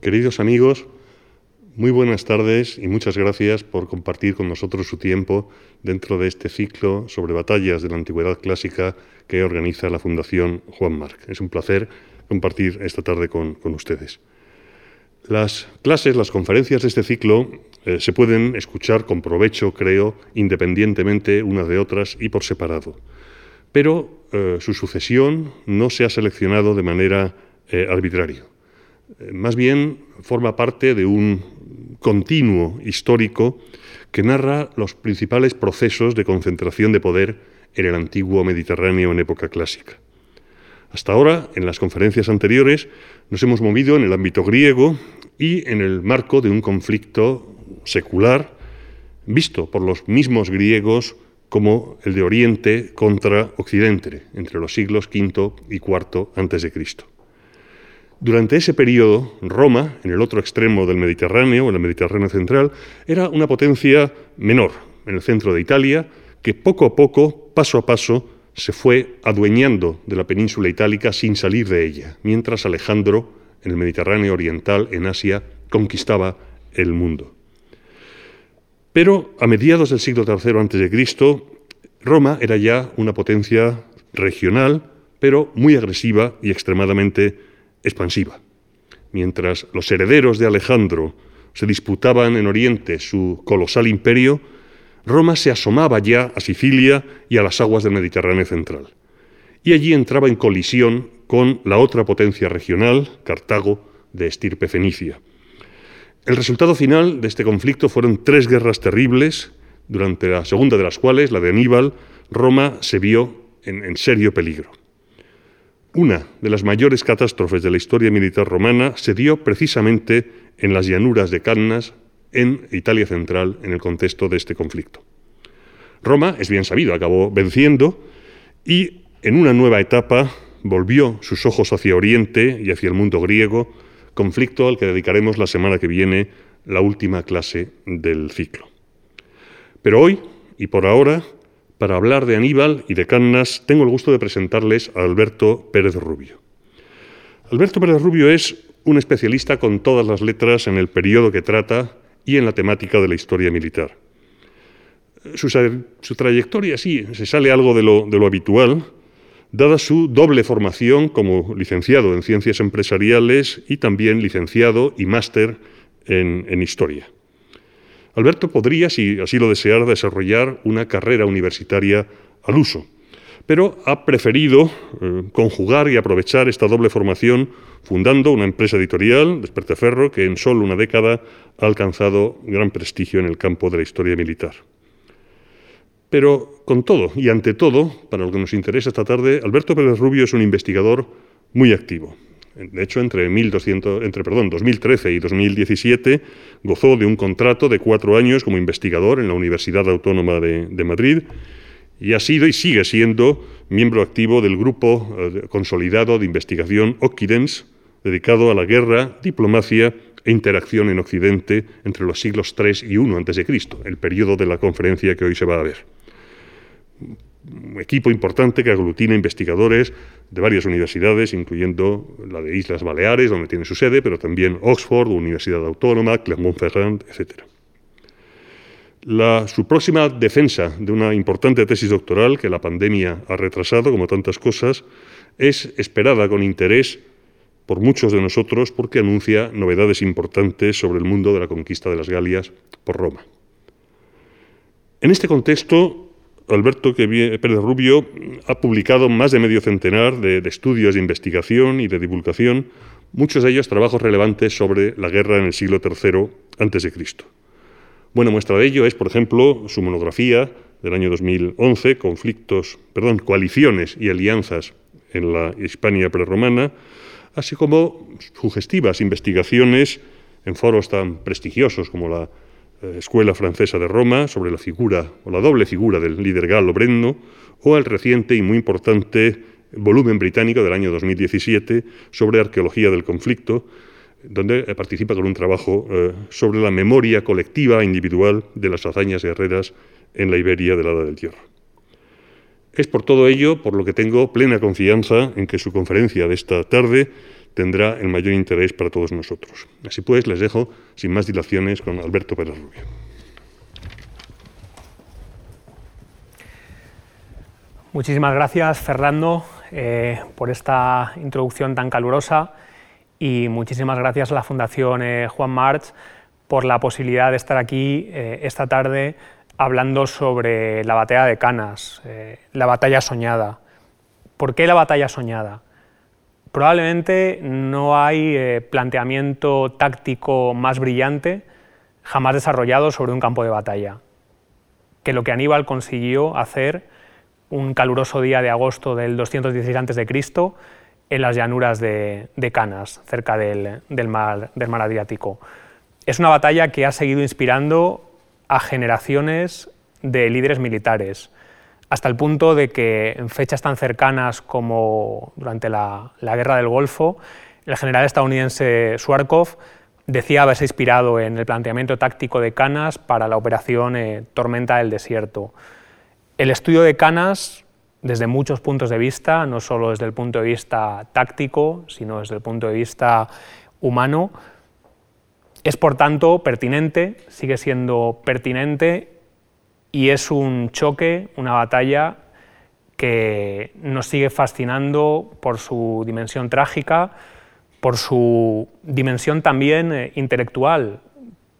Queridos amigos, muy buenas tardes y muchas gracias por compartir con nosotros su tiempo dentro de este ciclo sobre batallas de la antigüedad clásica que organiza la Fundación Juan Marc. Es un placer compartir esta tarde con, ustedes. Las clases, las conferencias de este ciclo eh, se pueden escuchar con provecho, creo, independientemente unas de otras y por separado. Pero eh, su sucesión no se ha seleccionado de manera eh, arbitraria. Más bien forma parte de un continuo histórico que narra los principales procesos de concentración de poder en el antiguo Mediterráneo en época clásica. Hasta ahora, en las conferencias anteriores, nos hemos movido en el ámbito griego y en el marco de un conflicto secular visto por los mismos griegos como el de Oriente contra Occidente, entre los siglos V y IV a.C. Durante ese periodo, Roma, en el otro extremo del Mediterráneo, en el Mediterráneo central, era una potencia menor en el centro de Italia, que poco a poco, paso a paso, se fue adueñando de la península itálica sin salir de ella, mientras Alejandro, en el Mediterráneo oriental, en Asia, conquistaba el mundo. Pero a mediados del siglo III a.C., Roma era ya una potencia regional, pero muy agresiva y extremadamente expansiva. Mientras los herederos de Alejandro se disputaban en Oriente su colosal imperio, Roma se asomaba ya a Sicilia y a las aguas del Mediterráneo central. Y allí entraba en colisión con la otra potencia regional, Cartago, de estirpe fenicia. El resultado final de este conflicto fueron tres guerras terribles, durante la segunda de las cuales, la de Aníbal, Roma se vio en, en serio peligro. Una de las mayores catástrofes de la historia militar romana se dio precisamente en las llanuras de Cannas, en Italia central, en el contexto de este conflicto. Roma, es bien sabido, acabó venciendo y en una nueva etapa volvió sus ojos hacia Oriente y hacia el mundo griego, conflicto al que dedicaremos la semana que viene la última clase del ciclo. Pero hoy, y por ahora, para hablar de Aníbal y de Cannas, tengo el gusto de presentarles a Alberto Pérez Rubio. Alberto Pérez Rubio es un especialista con todas las letras en el periodo que trata y en la temática de la historia militar. Su, trayectoria, sí, se sale algo de lo, habitual, dada su doble formación como licenciado en ciencias empresariales y también licenciado y máster en historia. Alberto podría, si así lo deseara, desarrollar una carrera universitaria al uso, pero ha preferido eh, conjugar y aprovechar esta doble formación fundando una empresa editorial, Desperteferro, que en solo una década ha alcanzado gran prestigio en el campo de la historia militar. Pero con todo y ante todo, para lo que nos interesa esta tarde, Alberto Pérez Rubio es un investigador muy activo. De hecho, entre, 1200, entre perdón, 2013 y 2017 gozó de un contrato de cuatro años como investigador en la Universidad Autónoma de, Madrid y ha sido y sigue siendo miembro activo del grupo eh, consolidado de investigación Occidens, dedicado a la guerra, diplomacia e interacción en Occidente entre los siglos III y I a.C., el periodo de la conferencia que hoy se va a ver equipo importante que aglutina investigadores de varias universidades, incluyendo la de Islas Baleares, donde tiene su sede, pero también Oxford, Universidad Autónoma, Clermont-Ferrand, etc. su próxima defensa de una importante tesis doctoral que la pandemia ha retrasado, como tantas cosas, es esperada con interés por muchos de nosotros porque anuncia novedades importantes sobre el mundo de la conquista de las Galias por Roma. En este contexto, Alberto Pérez Rubio ha publicado más de medio centenar de, estudios de investigación y de divulgación, muchos de ellos trabajos relevantes sobre la guerra en el siglo III a.C. Buena muestra de ello es, por ejemplo, su monografía del año 2011, Conflictos, perdón, Coaliciones y Alianzas en la Hispania prerromana, así como sugestivas investigaciones en foros tan prestigiosos como la Escuela Francesa de Roma sobre la figura o la doble figura del líder galo Brenno, o el reciente y muy importante volumen británico del año 2017 sobre arqueología del conflicto, donde eh, participa con un trabajo eh, sobre la memoria colectiva e individual de las hazañas guerreras en la Iberia de la del Hierro. Es por todo ello por lo que tengo plena confianza en que su conferencia de esta tarde tendrá el mayor interés para todos nosotros. Así pues, les dejo sin más dilaciones con Alberto Pérez Rubio. Muchísimas gracias, Fernando, eh, por esta introducción tan calurosa y muchísimas gracias a la Fundación eh, Juan March por la posibilidad de estar aquí eh, esta tarde hablando sobre la batalla de Canas, la batalla soñada. ¿Por qué la batalla soñada? Probablemente no hay planteamiento táctico más brillante jamás desarrollado sobre un campo de batalla que lo que Aníbal consiguió hacer un caluroso día de agosto del 216 a.C. en las llanuras de, Canas, cerca del mar Adriático. Es una batalla que ha seguido inspirando a generaciones de líderes militares, hasta el punto de que en fechas tan cercanas como durante la, Guerra del Golfo, el general estadounidense Swarkov decía haberse inspirado en el planteamiento táctico de Canas para la operación eh, Tormenta del Desierto. El estudio de Canas, desde muchos puntos de vista, no solo desde el punto de vista táctico, sino desde el punto de vista humano, es por tanto pertinente, sigue siendo pertinente y es un choque, una batalla que nos sigue fascinando por su dimensión trágica, por su dimensión también eh, intelectual,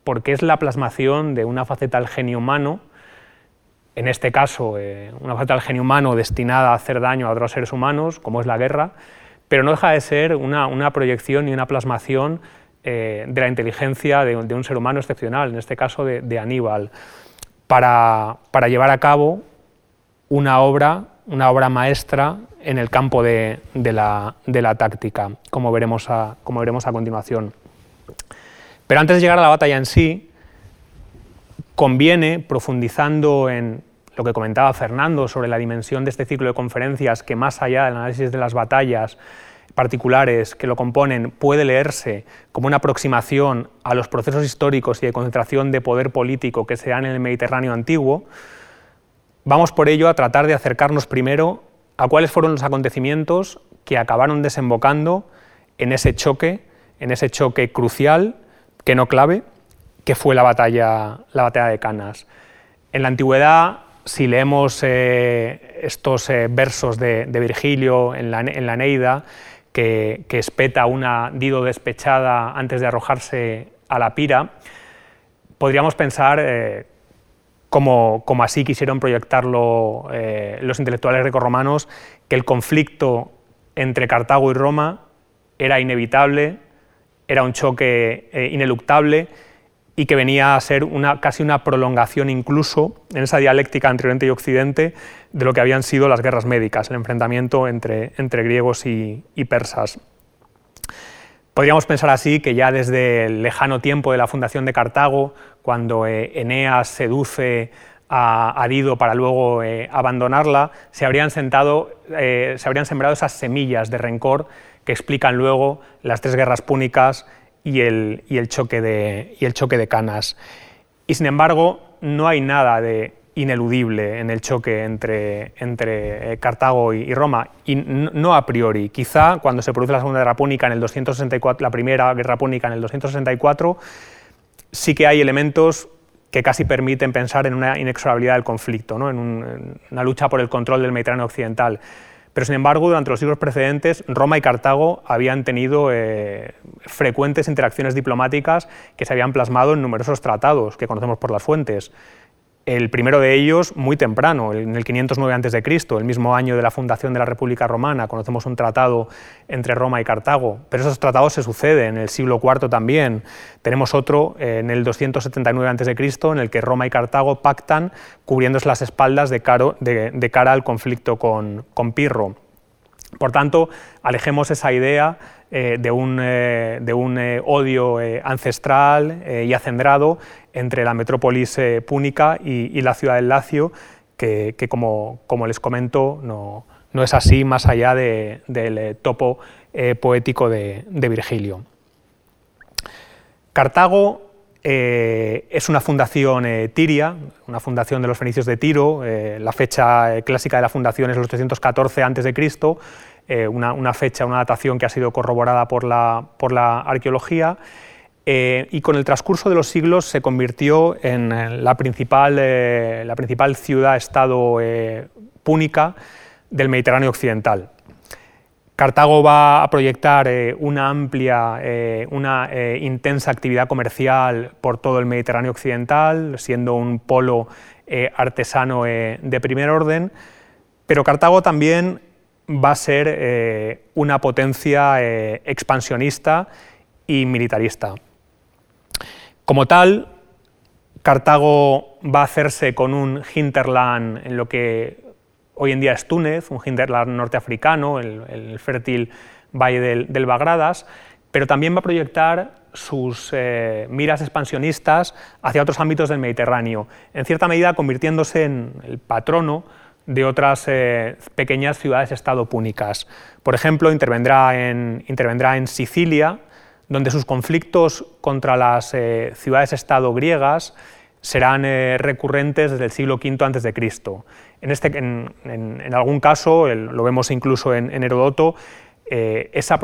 porque es la plasmación de una faceta del genio humano en este caso eh, una falta del genio humano destinada a hacer daño a otros seres humanos, como es la guerra, pero no deja de ser una, proyección y una plasmación eh, de la inteligencia de, un ser humano excepcional, en este caso de, Aníbal, para, llevar a cabo una obra, una obra maestra en el campo de, la, táctica, como veremos, a, como veremos a continuación. Pero antes de llegar a la batalla en sí, conviene, profundizando en lo que comentaba Fernando sobre la dimensión de este ciclo de conferencias, que más allá del análisis de las batallas particulares que lo componen, puede leerse como una aproximación a los procesos históricos y de concentración de poder político que se dan en el Mediterráneo antiguo, vamos por ello a tratar de acercarnos primero a cuáles fueron los acontecimientos que acabaron desembocando en ese choque, en ese choque crucial, que no clave, que fue la batalla, la batalla de Canas. En la antigüedad, si leemos eh, estos eh, versos de, Virgilio en la, en Neida, que, espeta una Dido despechada antes de arrojarse a la pira, podríamos pensar, eh, como, como, así quisieron proyectarlo los intelectuales grecorromanos, que el conflicto entre Cartago y Roma era inevitable, era un choque ineluctable y que venía a ser una, casi una prolongación incluso en esa dialéctica entre Oriente y Occidente de lo que habían sido las guerras médicas, el enfrentamiento entre, entre griegos y, persas. Podríamos pensar así que ya desde el lejano tiempo de la fundación de Cartago, cuando eh, Eneas seduce a, Dido para luego eh, abandonarla, se habrían, sentado, eh, se habrían sembrado esas semillas de rencor que explican luego las tres guerras púnicas y el, choque, de, el choque de canas. Y sin embargo, no hay nada de ineludible en el choque entre, entre eh, Cartago y, Roma, y no a priori. Quizá cuando se produce la Segunda Guerra Púnica en el 264, la Primera Guerra Púnica en el 264, sí que hay elementos que casi permiten pensar en una inexorabilidad del conflicto, ¿no? en, una lucha por el control del Mediterráneo occidental. Pero sin embargo, durante los siglos precedentes, Roma y Cartago habían tenido eh, frecuentes interacciones diplomáticas que se habían plasmado en numerosos tratados que conocemos por las fuentes. El primero de ellos muy temprano, en el 509 a.C., el mismo año de la fundación de la República Romana, conocemos un tratado entre Roma y Cartago, pero esos tratados se suceden en el siglo IV también. Tenemos otro eh, en el 279 a.C., en el que Roma y Cartago pactan cubriéndose las espaldas de, cara al conflicto con, Pirro. Por tanto, alejemos esa idea eh, de un, eh, odio ancestral y acendrado entre la metrópolis eh, púnica y, la ciudad del Lacio, que, como, les comento, no, es así más allá del eh, topo eh, poético de, Virgilio. Cartago es una fundación tiria, una fundación de los fenicios de Tiro, la fecha clásica de la fundación es los 314 a.C., una, fecha, una datación que ha sido corroborada por la, por la arqueología. y con el transcurso de los siglos se convirtió en la principal, la principal ciudad-estado púnica del Mediterráneo occidental. Cartago va a proyectar eh, una amplia, eh, una eh, intensa actividad comercial por todo el Mediterráneo occidental, siendo un polo artesano de primer orden, pero Cartago también va a ser una potencia expansionista y militarista. Como tal, Cartago va a hacerse con un hinterland en lo que hoy en día es Túnez, un hinterland norteafricano, el, fértil valle del, Bagradas, pero también va a proyectar sus eh, miras expansionistas hacia otros ámbitos del Mediterráneo, en cierta medida convirtiéndose en el patrono de otras eh, pequeñas ciudades-estado púnicas. Por ejemplo, intervendrá en, intervendrá en, Sicilia, donde sus conflictos contra las eh, ciudades-estado griegas serán recurrentes desde el siglo V a.C. En, este, en, algún caso, lo vemos incluso en, Herodoto, eh, esa,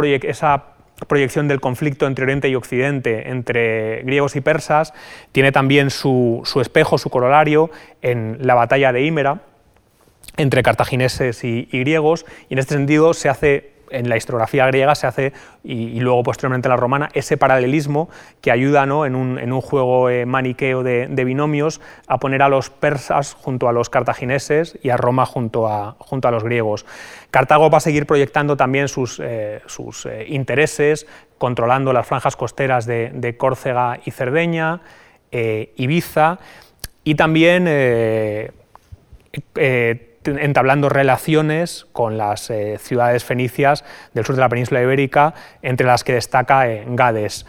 proyección del conflicto entre Oriente y Occidente, entre griegos y persas, tiene también su, espejo, su corolario en la batalla de Hímera entre cartagineses y griegos, y en este sentido se hace en la historiografía griega se hace, y, luego posteriormente en la romana, ese paralelismo que ayuda ¿no? en, un, juego eh, maniqueo de, binomios a poner a los persas junto a los cartagineses y a Roma junto a, junto a los griegos. Cartago va a seguir proyectando también sus, eh, sus eh, intereses, controlando las franjas costeras de, Córcega y Cerdeña, Ibiza, y también entablando relaciones con las eh, ciudades fenicias del sur de la península ibérica, entre las que destaca eh, Gades.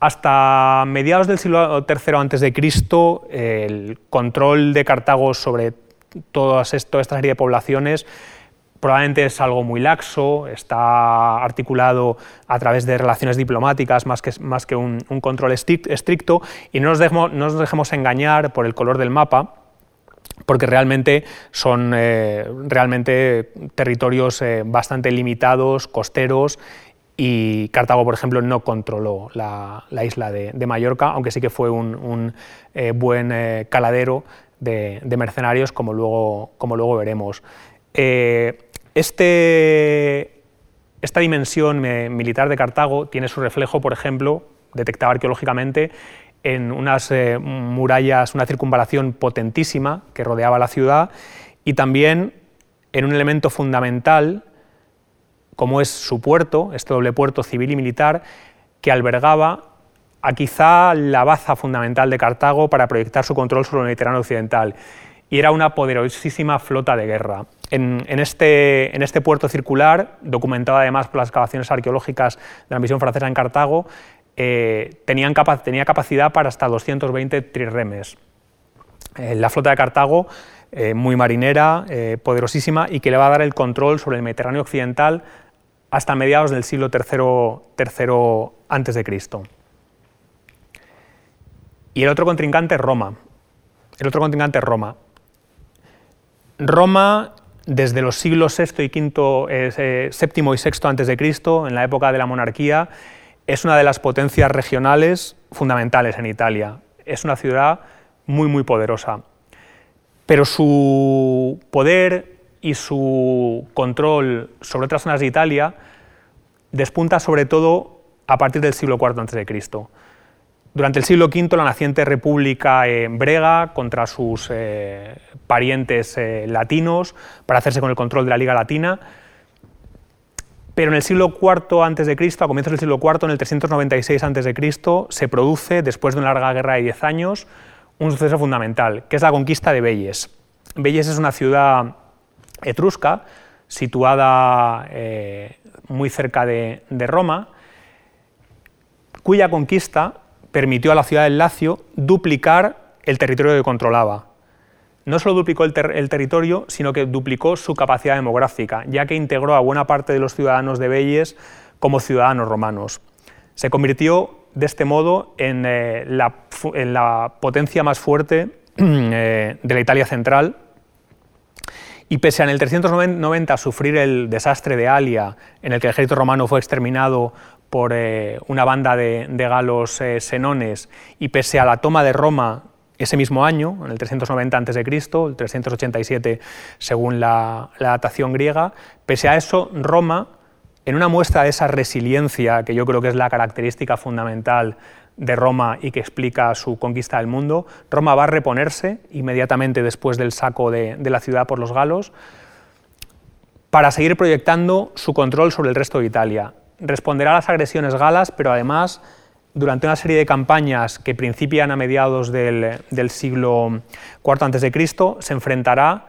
Hasta mediados del siglo III a.C., el control de Cartago sobre todas toda esta serie de poblaciones probablemente es algo muy laxo, está articulado a través de relaciones diplomáticas más que, un, control estricto, y no nos dejemos engañar por el color del mapa, porque realmente son eh, realmente territorios eh, bastante limitados, costeros, y Cartago, por ejemplo, no controló la, isla de, Mallorca, aunque sí que fue un, eh, buen caladero de, mercenarios, como luego, como luego veremos. Este, esta dimensión militar de Cartago tiene su reflejo, por ejemplo, detectado arqueológicamente en unas eh, murallas, una circunvalación potentísima que rodeaba la ciudad y también en un elemento fundamental como es su puerto, este doble puerto civil y militar, que albergaba a quizá la baza fundamental de Cartago para proyectar su control sobre el Mediterráneo occidental. Y era una poderosísima flota de guerra. En, este, en este puerto circular, documentado además por las excavaciones arqueológicas de la misión francesa en Cartago, eh, tenían tenía capacidad para hasta 220 trirremes. Eh, la flota de Cartago, eh, muy marinera, poderosísima, y que le va a dar el control sobre el Mediterráneo occidental hasta mediados del siglo III, a.C. Y el otro contrincante es Roma. El otro contrincante es Roma. Roma, desde los siglos VI y V, séptimo y sexto antes de Cristo, en la época de la monarquía, es una de las potencias regionales fundamentales en Italia. Es una ciudad muy, muy poderosa. Pero su poder y su control sobre otras zonas de Italia despunta sobre todo a partir del siglo IV a.C. Durante el siglo V, la naciente república brega contra sus eh, parientes eh, latinos para hacerse con el control de la Liga Latina pero en el siglo IV a.C., a comienzos del siglo IV, en el 396 a.C., se produce, después de una larga guerra de 10 años, un suceso fundamental, que es la conquista de Belles. Belles es una ciudad etrusca, situada eh, muy cerca de, de Roma, cuya conquista permitió a la ciudad del Lacio duplicar el territorio que controlaba no solo duplicó el, territorio, sino que duplicó su capacidad demográfica, ya que integró a buena parte de los ciudadanos de Belles como ciudadanos romanos. Se convirtió de este modo en, eh, la, potencia más fuerte eh, de la Italia central Y pese a en el 390 sufrir el desastre de Alia, en el que el ejército romano fue exterminado por eh, una banda de, galos eh, senones, y pese a la toma de Roma ese mismo año, en el 390 a.C., el 387 según la, datación griega, pese a eso, Roma, en una muestra de esa resiliencia, que yo creo que es la característica fundamental de Roma y que explica su conquista del mundo, Roma va a reponerse inmediatamente después del saco de, la ciudad por los galos para seguir proyectando su control sobre el resto de Italia. Responderá a las agresiones galas, pero además, durante una serie de campañas que principian a mediados del, siglo IV a.C., se enfrentará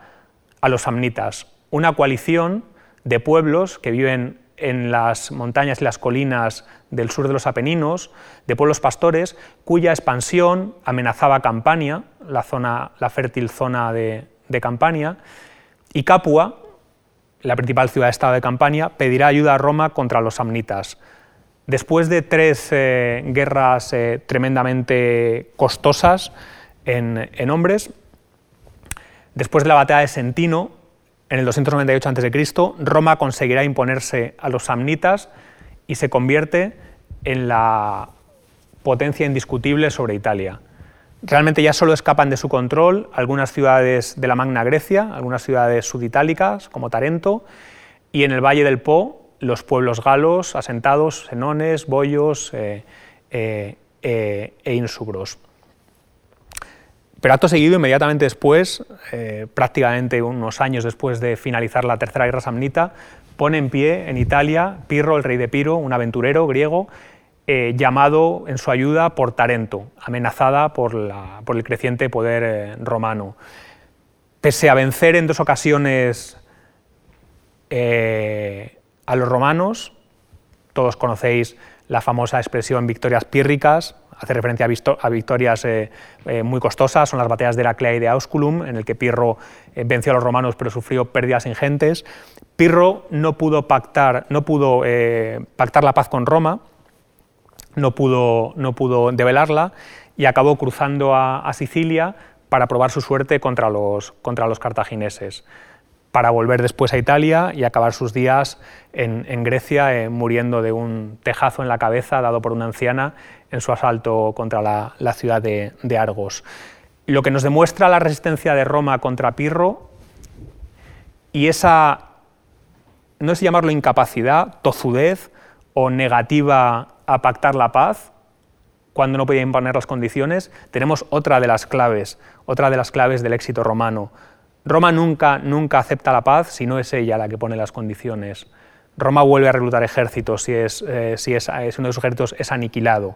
a los samnitas, una coalición de pueblos que viven en las montañas y las colinas del sur de los Apeninos, de pueblos pastores, cuya expansión amenazaba Campania, la, zona, la fértil zona de, Campania, y Capua, la principal ciudad-estado de Campania, pedirá ayuda a Roma contra los samnitas. Después de tres eh, guerras eh, tremendamente costosas en, en hombres, después de la batalla de Sentino, en el 298 a.C., Roma conseguirá imponerse a los samnitas y se convierte en la potencia indiscutible sobre Italia. Realmente ya solo escapan de su control algunas ciudades de la Magna Grecia, algunas ciudades suditálicas como Tarento, y en el Valle del Po los pueblos galos asentados, senones, boyos eh, eh, eh, e insubros. Pero acto seguido, inmediatamente después, prácticamente unos años después de finalizar la Tercera Guerra Samnita, pone en pie en Italia Pirro, el rey de Piro, un aventurero griego, llamado en su ayuda por Tarento, amenazada por, el creciente poder romano. Pese a vencer en dos ocasiones a los romanos, todos conocéis la famosa expresión victorias pírricas, hace referencia a, victorias eh, eh, muy costosas, son las batallas de Heraclea y de Ausculum, en el que Pirro eh, venció a los romanos pero sufrió pérdidas ingentes. Pirro no pudo pactar, no pudo, pactar la paz con Roma, no pudo, no pudo develarla y acabó cruzando a, Sicilia para probar su suerte contra los, contra los cartagineses para volver después a Italia y acabar sus días en, Grecia muriendo de un tejazo en la cabeza dado por una anciana en su asalto contra la, ciudad de, Argos. Lo que nos demuestra la resistencia de Roma contra Pirro y esa, no sé llamarlo incapacidad, tozudez o negativa a pactar la paz, cuando no podía imponer las condiciones, tenemos otra de las claves, otra de las claves del éxito romano. Roma nunca, nunca acepta la paz si no es ella la que pone las condiciones. Roma vuelve a reclutar ejércitos si, es, eh, si es, uno de sus ejércitos es aniquilado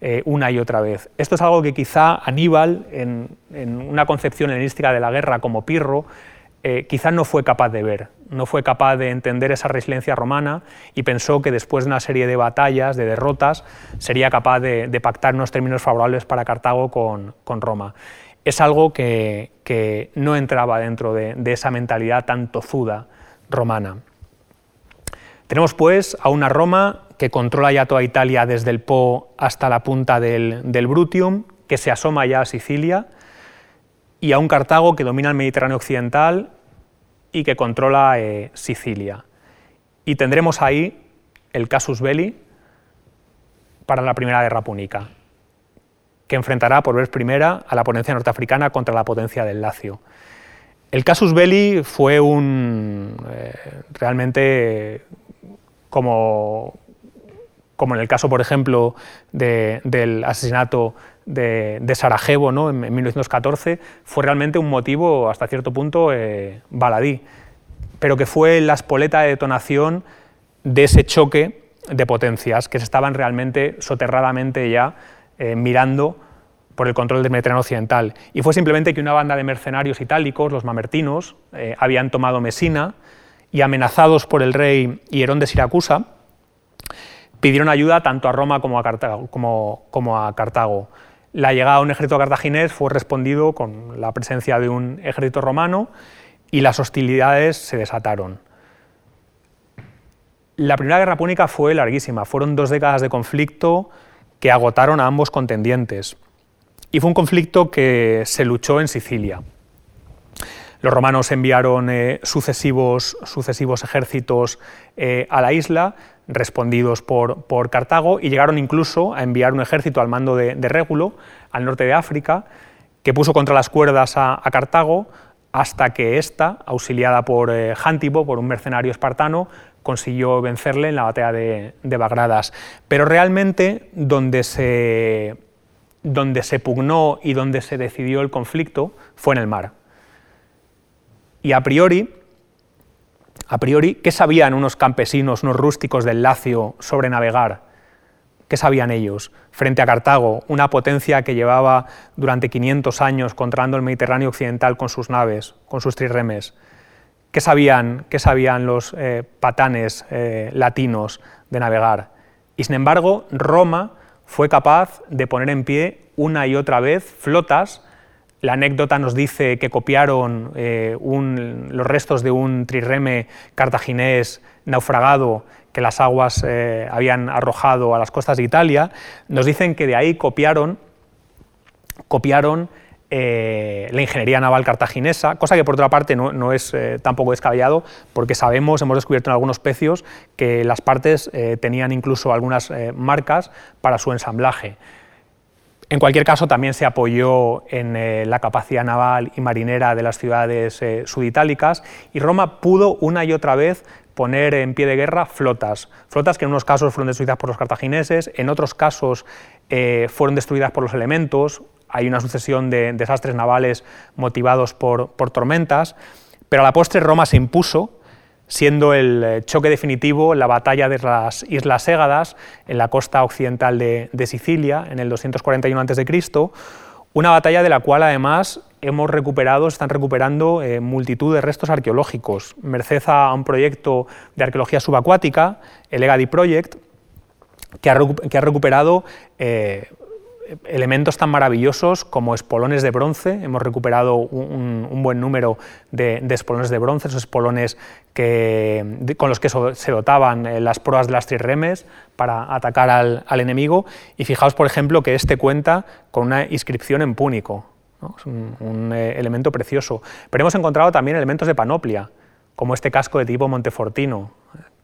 eh, una y otra vez. Esto es algo que quizá Aníbal, en, una concepción helenística de la guerra como Pirro, eh, quizá no fue capaz de ver, no fue capaz de entender esa resiliencia romana y pensó que después de una serie de batallas, de derrotas, sería capaz de, pactar unos términos favorables para Cartago con, Roma. Es algo que, no entraba dentro de, esa mentalidad tan tozuda romana. Tenemos pues a una Roma que controla ya toda Italia desde el Po hasta la punta del, Brutium, que se asoma ya a Sicilia, y a un Cartago que domina el Mediterráneo occidental y que controla eh, Sicilia. Y tendremos ahí el casus belli para la Primera Guerra Púnica, que enfrentará por vez primera a la potencia norteafricana contra la potencia del Lacio. El casus belli fue un eh, realmente como, como en el caso, por ejemplo, del asesinato de, Sarajevo ¿no? en, 1914, fue realmente un motivo hasta cierto punto eh, baladí, pero que fue la espoleta de detonación de ese choque de potencias que se estaban realmente soterradamente ya eh, mirando por el control del Mediterráneo occidental. Y fue simplemente que una banda de mercenarios itálicos, los mamertinos, eh, habían tomado Mesina, y amenazados por el rey Hierón de Siracusa, pidieron ayuda tanto a Roma como a Cartago. Como, a Cartago. La llegada a un ejército cartaginés fue respondido con la presencia de un ejército romano y las hostilidades se desataron. La Primera Guerra Púnica fue larguísima, fueron dos décadas de conflicto que agotaron a ambos contendientes. Y fue un conflicto que se luchó en Sicilia. Los romanos enviaron eh, sucesivos, sucesivos, ejércitos eh, a la isla, respondidos por, por, Cartago, y llegaron incluso a enviar un ejército al mando de, Régulo, al norte de África, que puso contra las cuerdas a, Cartago, hasta que ésta, auxiliada por eh, por un mercenario espartano, consiguió vencerle en la batalla de, Bagradas. Pero realmente donde se, donde se pugnó y donde se decidió el conflicto fue en el mar. Y a priori, a priori, ¿qué sabían unos campesinos, unos rústicos del Lacio sobre navegar? ¿Qué sabían ellos frente a Cartago, una potencia que llevaba durante 500 años controlando el Mediterráneo occidental con sus naves, con sus trirremes? ¿Qué sabían, qué sabían los eh, patanes eh, latinos de navegar? Y sin embargo, Roma fue capaz de poner en pie una y otra vez flotas la anécdota nos dice que copiaron eh, los restos de un trireme cartaginés naufragado que las aguas habían arrojado a las costas de Italia. Nos dicen que de ahí copiaron, copiaron eh, la ingeniería naval cartaginesa, cosa que por otra parte no, es tampoco descabellado, porque sabemos, hemos descubierto en algunos pecios que las partes tenían incluso algunas marcas para su ensamblaje. En cualquier caso, también se apoyó en eh, la capacidad naval y marinera de las ciudades eh, suditálicas y Roma pudo una y otra vez poner en pie de guerra flotas, flotas que en unos casos fueron destruidas por los cartagineses, en otros casos eh, fueron destruidas por los elementos, hay una sucesión de desastres navales motivados por, tormentas, pero a la postre Roma se impuso siendo el eh, choque definitivo la batalla de las Islas Égadas en la costa occidental de, Sicilia en el 241 a.C., una batalla de la cual además hemos recuperado, están recuperando eh, multitud de restos arqueológicos, merced a un proyecto de arqueología subacuática, el EGADI Project, que ha, recuperado eh, elementos tan maravillosos como espolones de bronce. Hemos recuperado un, buen número de, espolones de bronce, esos espolones que, con los que se dotaban eh, las proas de las trirremes para atacar al, enemigo. Y fijaos, por ejemplo, que este cuenta con una inscripción en púnico. Es un, eh, elemento precioso. Pero hemos encontrado también elementos de panoplia, como este casco de tipo montefortino,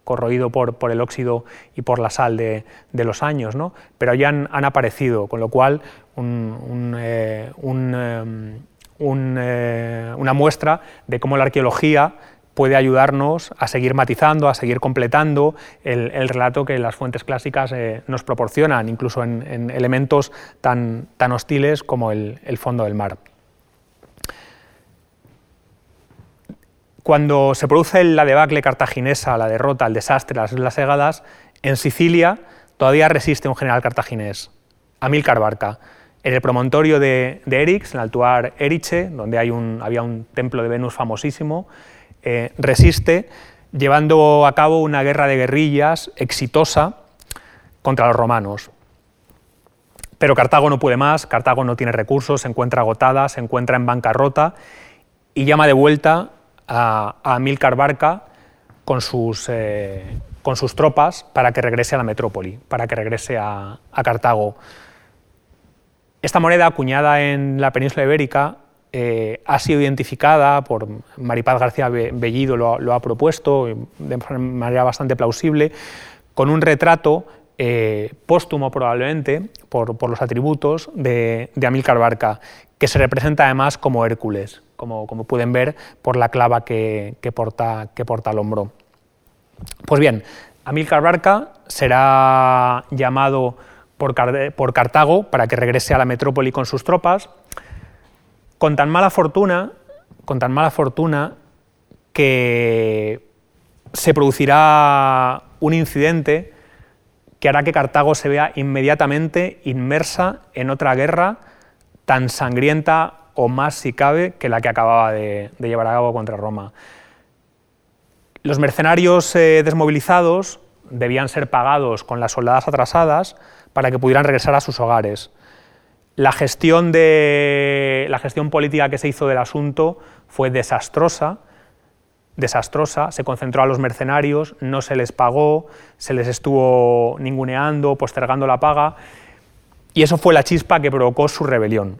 corroído por, el óxido y por la sal de, los años, ¿no? pero ya han, aparecido, con lo cual eh, eh, eh, una muestra de cómo la arqueología puede ayudarnos a seguir matizando, a seguir completando el, relato que las fuentes clásicas nos proporcionan, incluso en, elementos tan, hostiles como el fondo del mar. Cuando se produce la debacle cartaginesa, la derrota, el desastre, las Islas Segadas, en Sicilia todavía resiste un general cartaginés, Amílcar Barca. En el promontorio de, Erix, en el altuar Eriche, donde había un templo de Venus famosísimo, eh, resiste llevando a cabo una guerra de guerrillas exitosa contra los romanos. Pero Cartago no puede más, Cartago no tiene recursos, se encuentra agotada, se encuentra en bancarrota y llama de vuelta a, a Barca con sus, eh, con sus tropas para que regrese a la metrópoli, para que regrese a, Cartago. Esta moneda, acuñada en la península ibérica, eh, ha sido identificada por Maripaz García Bellido, lo, ha propuesto de manera bastante plausible, con un retrato eh, póstumo probablemente, por, los atributos de, de Amílcar Barca, que se representa además como Hércules como, pueden ver por la clava que, porta, que porta al hombro. Pues bien, Amílcar Barca será llamado por, por, Cartago para que regrese a la metrópoli con sus tropas, con tan mala fortuna, con tan mala fortuna que se producirá un incidente que hará que Cartago se vea inmediatamente inmersa en otra guerra tan sangrienta o más si cabe que la que acababa de, llevar a cabo contra Roma. Los mercenarios eh, desmovilizados debían ser pagados con las soldadas atrasadas para que pudieran regresar a sus hogares. La gestión, la gestión política que se hizo del asunto fue desastrosa, desastrosa, se concentró a los mercenarios, no se les pagó, se les estuvo ninguneando, postergando la paga, y eso fue la chispa que provocó su rebelión.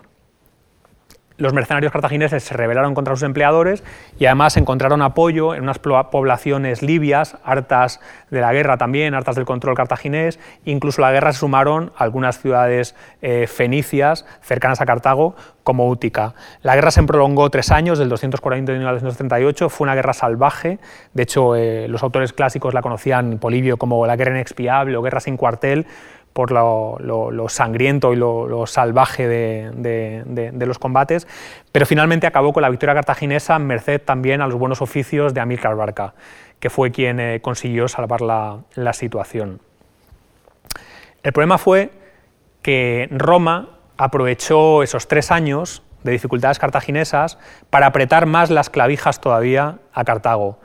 Los mercenarios cartagineses se rebelaron contra sus empleadores y además encontraron apoyo en unas poblaciones libias, hartas de la guerra también, hartas del control cartaginés. Incluso la guerra se sumaron algunas ciudades eh, fenicias cercanas a Cartago, como Útica. La guerra se prolongó tres años, del 241 al 238. Fue una guerra salvaje. De hecho, eh, los autores clásicos la conocían, Polibio, como la guerra inexpiable o guerra sin cuartel por lo, sangriento y lo, salvaje de, los combates, pero finalmente acabó con la victoria cartaginesa, merced también a los buenos oficios de Amílcar Barca, que fue quien eh, consiguió salvar la, situación. El problema fue que Roma aprovechó esos tres años de dificultades cartaginesas para apretar más las clavijas todavía a Cartago.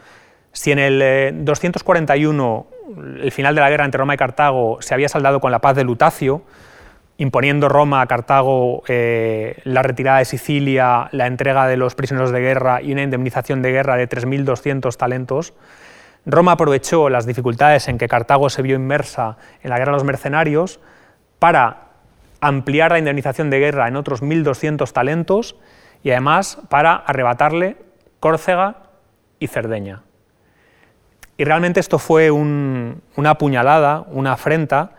Si en el 241 eh, el final de la guerra entre Roma y Cartago se había saldado con la paz de Lutacio, imponiendo Roma a Cartago eh, la retirada de Sicilia, la entrega de los prisioneros de guerra y una indemnización de guerra de 3.200 talentos, Roma aprovechó las dificultades en que Cartago se vio inmersa en la guerra de los mercenarios para ampliar la indemnización de guerra en otros 1.200 talentos y además para arrebatarle Córcega y Cerdeña. Y realmente esto fue una puñalada, una afrenta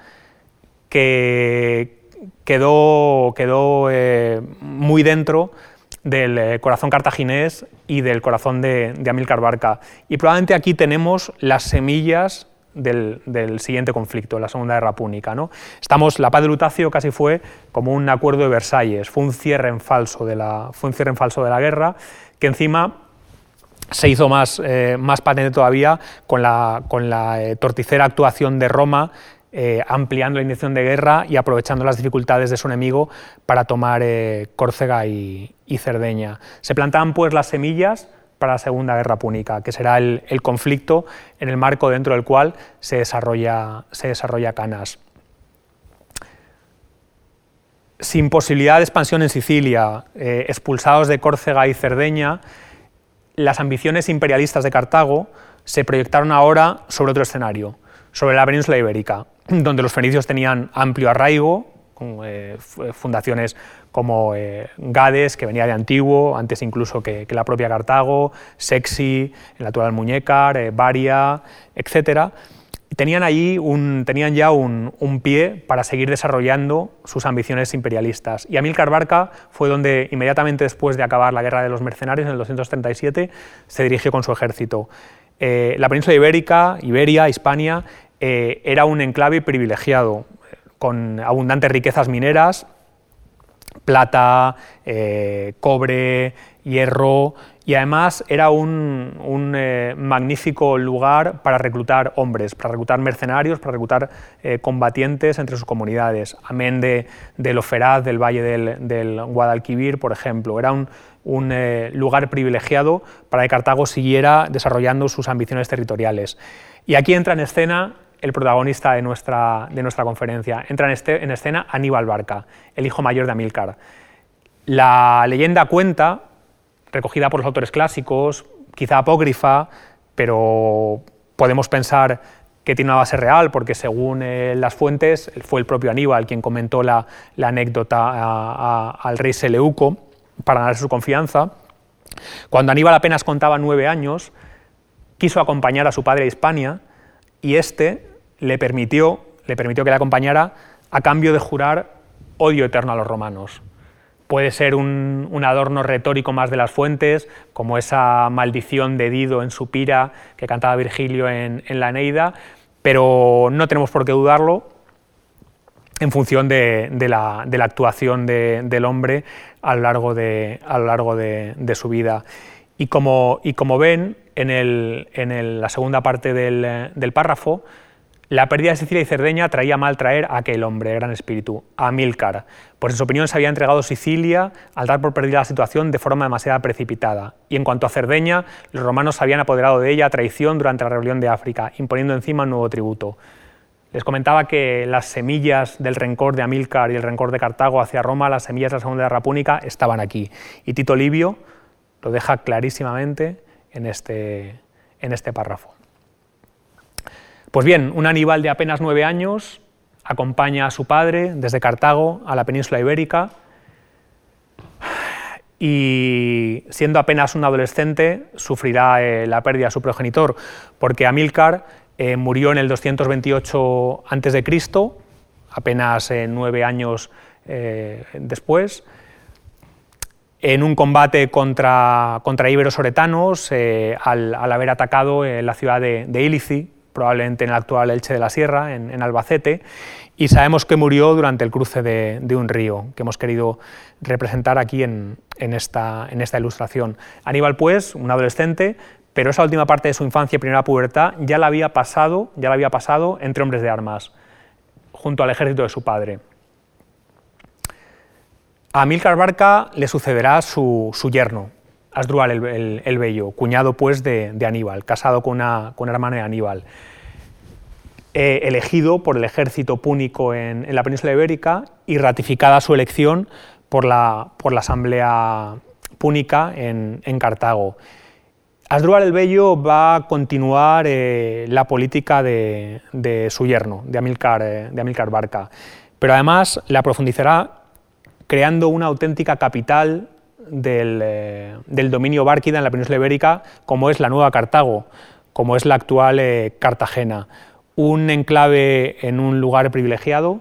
que quedó, quedó eh, muy dentro del eh, corazón cartaginés y del corazón de, de, Amílcar Barca. Y probablemente aquí tenemos las semillas del, siguiente conflicto, la Segunda Guerra Púnica. ¿no? Estamos, la paz de Lutacio casi fue como un acuerdo de Versalles, fue un cierre en falso de la, fue un cierre en falso de la guerra, que encima se hizo más, eh, más patente todavía con la, con la eh, torticera actuación de Roma, eh, ampliando la intención de guerra y aprovechando las dificultades de su enemigo para tomar Córcega y, Cerdeña. Se plantaban pues las semillas para la Segunda Guerra Púnica, que será el, el, conflicto en el marco dentro del cual se desarrolla, se desarrolla Canas. Sin posibilidad de expansión en Sicilia, expulsados de Córcega y Cerdeña, las ambiciones imperialistas de Cartago se proyectaron ahora sobre otro escenario, sobre la península ibérica, donde los fenicios tenían amplio arraigo, con eh, fundaciones como eh, Gades, que venía de antiguo, antes incluso que, la propia Cartago, Sexi, el natural Muñecar, eh, Varia, etc., tenían allí un, tenían ya un, pie para seguir desarrollando sus ambiciones imperialistas. Y Amílcar Barca fue donde, inmediatamente después de acabar la Guerra de los Mercenarios, en el 237, se dirigió con su ejército. Eh, la península ibérica, Iberia, Hispania, eh, era un enclave privilegiado, con abundantes riquezas mineras, plata, eh, cobre, hierro, y además era un, eh, magnífico lugar para reclutar hombres, para reclutar mercenarios, para reclutar eh, combatientes entre sus comunidades, amén de, de lo feraz del valle del, Guadalquivir, por ejemplo. Era un, eh, lugar privilegiado para que Cartago siguiera desarrollando sus ambiciones territoriales. Y aquí entra en escena el protagonista de nuestra, de nuestra conferencia. Entra en, este, en escena Aníbal Barca, el hijo mayor de Amílcar. La leyenda cuenta recogida por los autores clásicos, quizá apócrifa, pero podemos pensar que tiene una base real, porque según eh, las fuentes fue el propio Aníbal quien comentó la, anécdota al rey Seleuco para ganarse su confianza. Cuando Aníbal apenas contaba nueve años, quiso acompañar a su padre a Hispania y éste le permitió, le permitió que le acompañara a cambio de jurar odio eterno a los romanos puede ser un, adorno retórico más de las fuentes, como esa maldición de Dido en su pira que cantaba Virgilio en, la Eneida, pero no tenemos por qué dudarlo en función de, la, actuación del hombre a lo largo de, su vida. Y como ven en, la segunda parte del párrafo, la pérdida de Sicilia y Cerdeña traía mal traer a aquel hombre, gran espíritu, a Amílcar, pues en su opinión se había entregado Sicilia al dar por perdida la situación de forma demasiado precipitada. Y en cuanto a Cerdeña, los romanos se habían apoderado de ella a traición durante la rebelión de África, imponiendo encima un nuevo tributo. Les comentaba que las semillas del rencor de Amílcar y el rencor de Cartago hacia Roma, las semillas de la Segunda Guerra Púnica, estaban aquí. Y Tito Livio lo deja clarísimamente en este, en este párrafo. Pues bien, un Aníbal de apenas nueve años acompaña a su padre desde Cartago a la península ibérica y siendo apenas un adolescente sufrirá eh, la pérdida de su progenitor, porque Amílcar eh, murió en el 228 a.C., apenas nueve años después, en un combate contra, contra íberos oretanos al, haber atacado la ciudad de, de probablemente en el actual Elche de la Sierra, en, Albacete, y sabemos que murió durante el cruce de, un río, que hemos querido representar aquí en, esta, ilustración. Aníbal, pues, un adolescente, pero esa última parte de su infancia y primera pubertad ya la había pasado, ya la había pasado entre hombres de armas, junto al ejército de su padre. A Amílcar Barca le sucederá su, su yerno, Asdrúbal el, Bello, cuñado pues de, Aníbal, casado con una, con hermana de Aníbal. Elegido por el ejército púnico en, la península ibérica y ratificada su elección por la, por la asamblea púnica en, Cartago. Asdrúbal el Bello va a continuar eh, la política de, su yerno, de Amílcar, eh, de Amílcar Barca, pero además la profundizará creando una auténtica capital eh, del, dominio bárquida en la península ibérica, como es la nueva Cartago, como es la actual eh, Cartagena. Un enclave en un lugar privilegiado,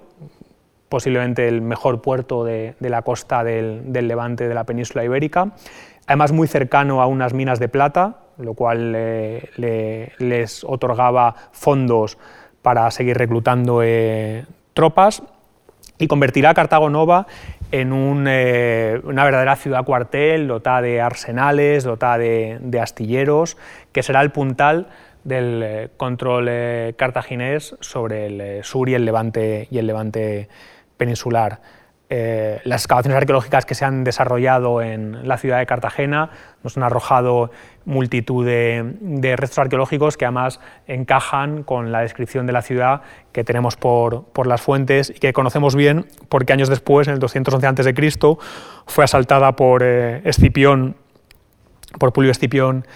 posiblemente el mejor puerto de, la costa del, levante de la península ibérica, además muy cercano a unas minas de plata, lo cual eh, les otorgaba fondos para seguir reclutando tropas y convertirá a Cartago Nova en eh, una verdadera ciudad cuartel, dotada de arsenales, dotada de, astilleros, que será el puntal del eh, control eh, cartaginés sobre el sur y el levante, y el levante peninsular. Eh, las excavaciones arqueológicas que se han desarrollado en la ciudad de Cartagena nos han arrojado multitud de, restos arqueológicos que además encajan con la descripción de la ciudad que tenemos por, las fuentes y que conocemos bien porque años después, en el 211 a.C., fue asaltada por eh, Escipión, por Publio Escipión,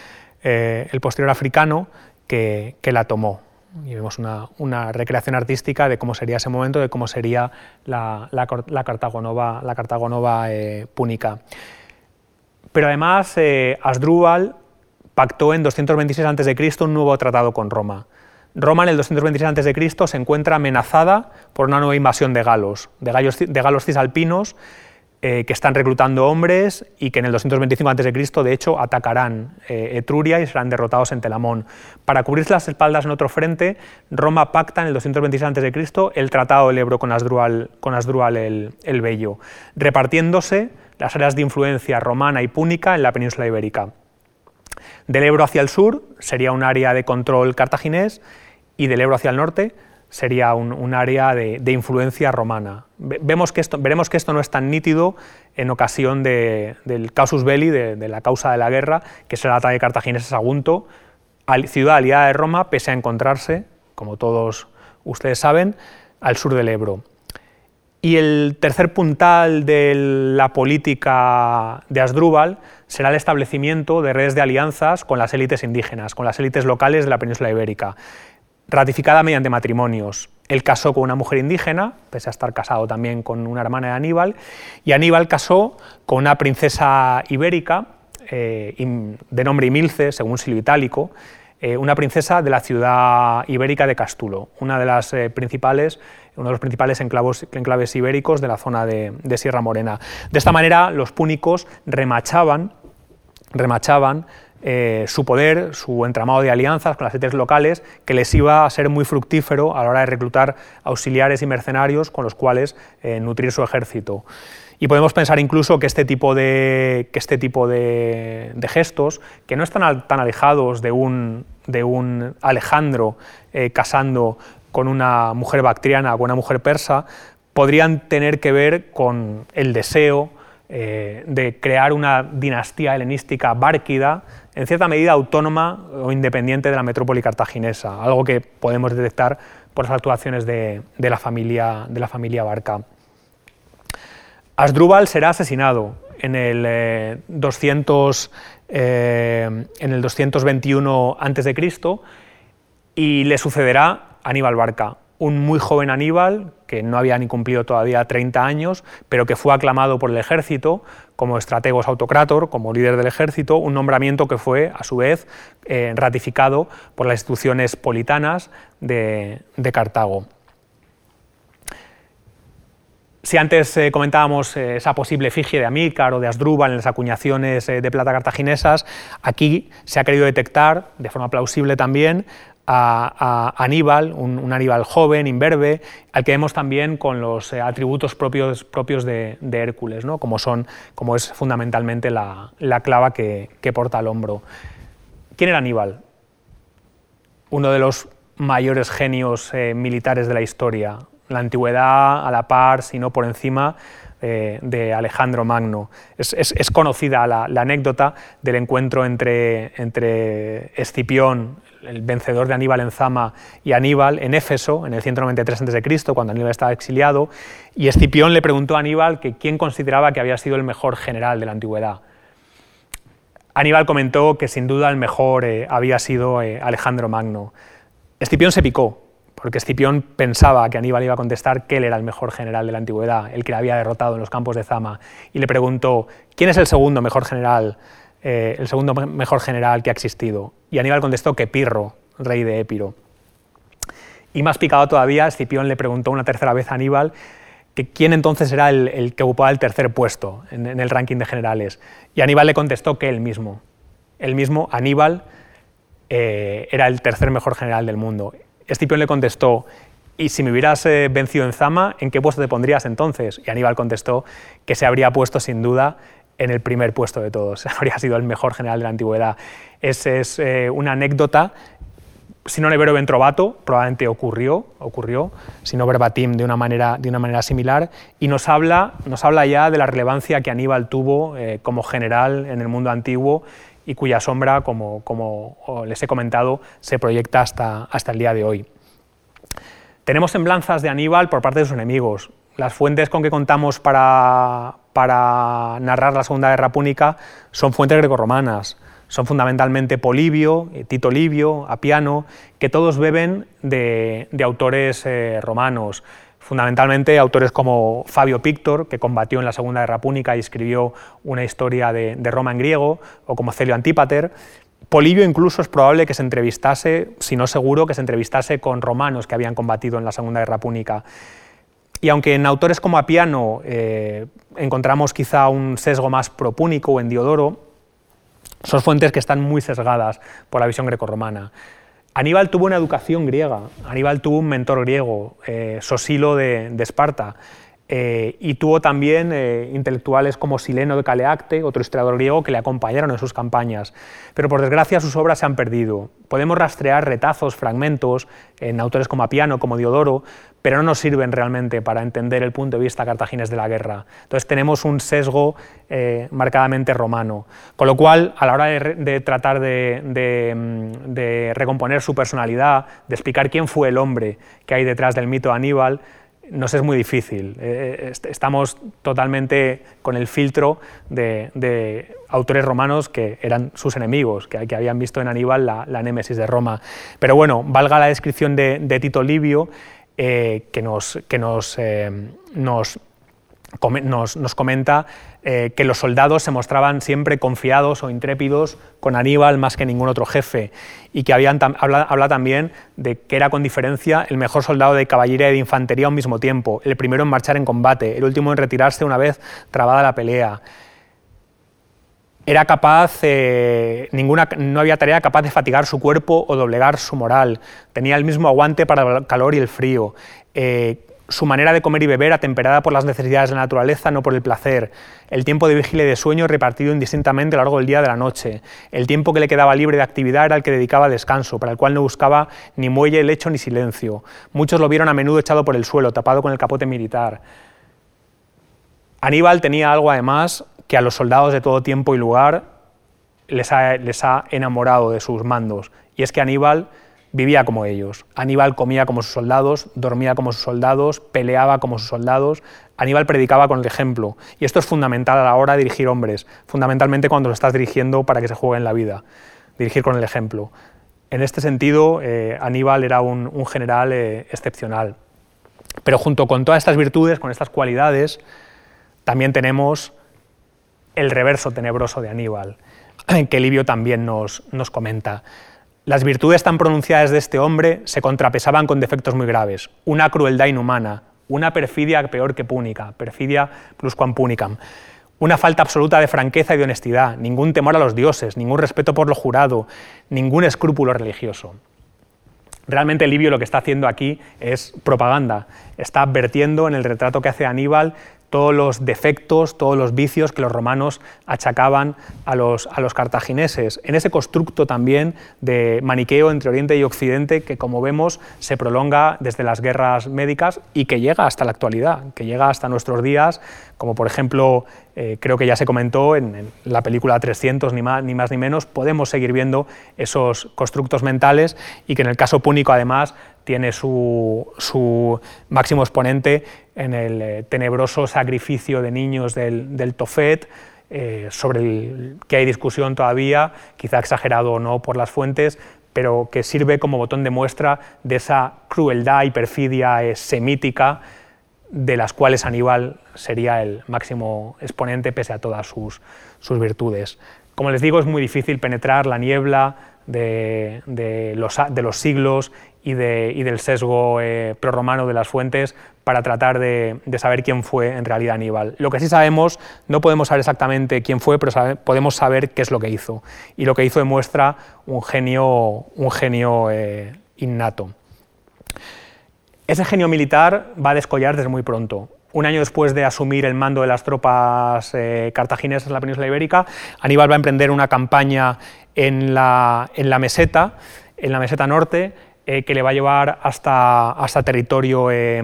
eh, el posterior africano, que la tomó y vemos una, recreación artística de cómo sería ese momento, de cómo sería la, la, la Cartagonova, eh, púnica. Pero además, eh, Asdrúbal pactó en 226 a.C. un nuevo tratado con Roma. Roma en el 226 a.C. se encuentra amenazada por una nueva invasión de galos, de, de galos cisalpinos eh, que están reclutando hombres y que en el 225 a.C. de hecho atacarán eh, Etruria y serán derrotados en Telamón. Para cubrirse las espaldas en otro frente, Roma pacta en el 226 a.C. el Tratado del Ebro con Asdrúbal, con el, el Bello, repartiéndose las áreas de influencia romana y púnica en la península ibérica. Del Ebro hacia el sur sería un área de control cartaginés y del Ebro hacia el norte sería un, área de, influencia romana. Vemos que esto, veremos que esto no es tan nítido en ocasión del casus belli, de, la causa de la guerra, que será el ataque cartaginés a Sagunto, ciudad aliada de Roma, pese a encontrarse, como todos ustedes saben, al sur del Ebro. Y el tercer puntal de la política de Asdrúbal será el establecimiento de redes de alianzas con las élites indígenas, con las élites locales de la península ibérica ratificada mediante matrimonios. Él casó con una mujer indígena, pese a estar casado también con una hermana de Aníbal, y Aníbal casó con una princesa ibérica eh, de nombre Imilce, según Silvio Itálico, eh, una princesa de la ciudad ibérica de Castulo, una de las, eh, principales, uno de los principales enclaves ibéricos de la zona de, de, Sierra Morena. De esta manera, los púnicos remachaban, remachaban eh, su poder, su entramado de alianzas con las élites locales, que les iba a ser muy fructífero a la hora de reclutar auxiliares y mercenarios con los cuales eh, nutrir su ejército. Y podemos pensar incluso que este tipo de, que este tipo de, gestos, que no están tan alejados de un, de un Alejandro eh, casando con una mujer bactriana o una mujer persa, podrían tener que ver con el deseo de crear una dinastía helenística bárquida en cierta medida autónoma o independiente de la metrópoli cartaginesa, algo que podemos detectar por las actuaciones de, la, familia, de la familia Barca. Asdrúbal será asesinado en el, 200, eh, eh, en el 221 a.C. y le sucederá Aníbal Barca, un muy joven Aníbal, que no había ni cumplido todavía 30 años, pero que fue aclamado por el ejército como estrategos autocrator, como líder del ejército, un nombramiento que fue, a su vez, eh, ratificado por las instituciones politanas de, Cartago. Si antes eh, comentábamos eh, esa posible efigie de Amílcar o de Asdrúbal en las acuñaciones de plata cartaginesas, aquí se ha querido detectar, de forma plausible también, a, Aníbal, un, Aníbal joven, imberbe, al que vemos también con los eh, atributos propios, propios de, Hércules, ¿no? como, son, como es fundamentalmente la, clava que, porta al hombro. ¿Quién era Aníbal? Uno de los mayores genios eh, militares de la historia, la antigüedad a la par, si no por encima eh, de Alejandro Magno. Es, conocida la, anécdota del encuentro entre, entre Escipión, el vencedor de Aníbal en Zama, y Aníbal en Éfeso, en el 193 a.C., cuando Aníbal estaba exiliado, y Escipión le preguntó a Aníbal que quién consideraba que había sido el mejor general de la antigüedad. Aníbal comentó que sin duda el mejor eh, había sido eh, Alejandro Magno. Escipión se picó, porque Escipión pensaba que Aníbal iba a contestar que él era el mejor general de la antigüedad, el que le había derrotado en los campos de Zama, y le preguntó, ¿quién es el segundo mejor general eh, el segundo mejor general que ha existido. Y Aníbal contestó que Pirro, rey de Épiro. Y más picado todavía, Escipión le preguntó una tercera vez a Aníbal que quién entonces era el, que ocupaba el tercer puesto en, el ranking de generales. Y Aníbal le contestó que él mismo. Él mismo, Aníbal, eh, era el tercer mejor general del mundo. Escipión le contestó, y si me hubieras eh, vencido en Zama, ¿en qué puesto te pondrías entonces? Y Aníbal contestó que se habría puesto sin duda en el primer puesto de todos. Habría sido el mejor general de la antigüedad. Esa es eh, una anécdota, si no vero ventrovato, probablemente ocurrió, ocurrió, si no verbatim de una manera, de una manera similar, y nos habla, nos habla ya de la relevancia que Aníbal tuvo eh, como general en el mundo antiguo y cuya sombra, como, les he comentado, se proyecta hasta, el día de hoy. Tenemos semblanzas de Aníbal por parte de sus enemigos. Las fuentes con que contamos para, para narrar la Segunda Guerra Púnica son fuentes grecorromanas. Son fundamentalmente Polibio, eh, Tito Livio, Apiano, que todos beben de, autores eh, romanos fundamentalmente autores como Fabio Pictor, que combatió en la Segunda Guerra Púnica y escribió una historia de, Roma en griego, o como Celio Antípater. Polibio incluso es probable que se entrevistase, si no seguro, que se entrevistase con romanos que habían combatido en la Segunda Guerra Púnica. Y aunque en autores como Apiano eh, encontramos quizá un sesgo más propúnico o en Diodoro, son fuentes que están muy sesgadas por la visión grecorromana. Aníbal tuvo una educación griega, Aníbal tuvo un mentor griego, eh, Sosilo de Esparta, eh, y tuvo también eh, intelectuales como Sileno de Caleacte, otro historiador griego, que le acompañaron en sus campañas. Pero por desgracia sus obras se han perdido. Podemos rastrear retazos, fragmentos en autores como Apiano, como Diodoro, pero no nos sirven realmente para entender el punto de vista cartaginés de la guerra. Entonces tenemos un sesgo eh, marcadamente romano. Con lo cual, a la hora de, tratar de, mm, de recomponer su personalidad, de explicar quién fue el hombre que hay detrás del mito de Aníbal, nos es muy difícil. Eh, eh, estamos totalmente con el filtro de, autores romanos que eran sus enemigos, que, habían visto en Aníbal la, némesis de Roma. Pero bueno, valga la descripción de, Tito Livio, eh, que, nos, que nos, nos nos, comenta eh, que los soldados se mostraban siempre confiados o intrépidos con Aníbal más que ningún otro jefe y que habían habla, también de que era con diferencia el mejor soldado de caballería y de infantería a un mismo tiempo, el primero en marchar en combate, el último en retirarse una vez trabada la pelea. Era capaz, eh, ninguna, no había tarea capaz de fatigar su cuerpo o doblegar su moral. Tenía el mismo aguante para el calor y el frío. Eh, su manera de comer y beber atemperada por las necesidades de la naturaleza, no por el placer, el tiempo de vigilia y de sueño repartido indistintamente a lo largo del día y de la noche, el tiempo que le quedaba libre de actividad era el que dedicaba al descanso, para el cual no buscaba ni muelle, lecho ni silencio. Muchos lo vieron a menudo echado por el suelo, tapado con el capote militar. Aníbal tenía algo además que a los soldados de todo tiempo y lugar les ha, les ha enamorado de sus mandos, y es que Aníbal vivía como ellos. Aníbal comía como sus soldados, dormía como sus soldados, peleaba como sus soldados. Aníbal predicaba con el ejemplo. Y esto es fundamental a la hora de dirigir hombres, fundamentalmente cuando lo estás dirigiendo para que se juegue en la vida, dirigir con el ejemplo. En este sentido, eh, Aníbal era un, general eh, excepcional. Pero junto con todas estas virtudes, con estas cualidades, también tenemos el reverso tenebroso de Aníbal, que Livio también nos, nos comenta. Las virtudes tan pronunciadas de este hombre se contrapesaban con defectos muy graves, una crueldad inhumana, una perfidia peor que púnica, perfidia plusquam punicam, una falta absoluta de franqueza y de honestidad, ningún temor a los dioses, ningún respeto por lo jurado, ningún escrúpulo religioso. Realmente Livio lo que está haciendo aquí es propaganda, está advirtiendo en el retrato que hace Aníbal todos los defectos, todos los vicios que los romanos achacaban a los, a los cartagineses, en ese constructo también de maniqueo entre Oriente y Occidente que, como vemos, se prolonga desde las guerras médicas y que llega hasta la actualidad, que llega hasta nuestros días, como por ejemplo, eh, creo que ya se comentó en, la película 300, ni más, ni más ni menos, podemos seguir viendo esos constructos mentales y que en el caso púnico, además, tiene su, máximo exponente en el eh, tenebroso sacrificio de niños del, Tofet, eh, sobre el que hay discusión todavía, quizá exagerado o no por las fuentes, pero que sirve como botón de muestra de esa crueldad y perfidia semítica de las cuales Aníbal sería el máximo exponente pese a todas sus, virtudes. Como les digo, es muy difícil penetrar la niebla de los siglos y, del sesgo eh, prorromano de las fuentes para tratar de, saber quién fue en realidad Aníbal. Lo que sí sabemos, no podemos saber exactamente quién fue, pero podemos saber qué es lo que hizo. Y lo que hizo demuestra un genio, un genio eh, innato. Ese genio militar va a descollar desde muy pronto. Un año después de asumir el mando de las tropas eh, cartaginesas en la península ibérica, Aníbal va a emprender una campaña en la, en la meseta, en la meseta norte, eh, que le va a llevar hasta, hasta territorio eh,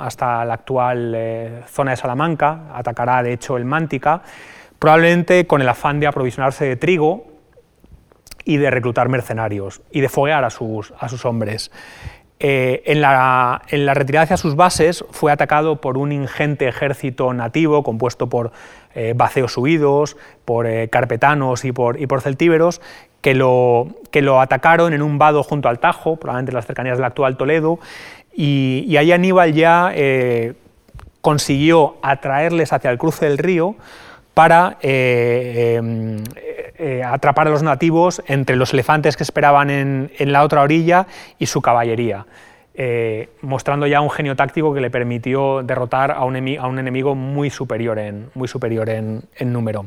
hasta la actual eh, zona de Salamanca, atacará de hecho el Mántica, probablemente con el afán de aprovisionarse de trigo y de reclutar mercenarios y de foguear a sus, a sus hombres. en, la, en, la, retirada hacia sus bases fue atacado por un ingente ejército nativo compuesto por baceos huidos, por carpetanos y por, y por celtíberos, que lo, que lo atacaron en un vado junto al Tajo, probablemente en las cercanías del actual Toledo, y, ahí Aníbal ya eh, consiguió atraerles hacia el cruce del río para eh, eh, atrapar a los nativos entre los elefantes que esperaban en, la otra orilla y su caballería. mostrando ya un genio táctico que le permitió derrotar a un, enemigo muy superior en número.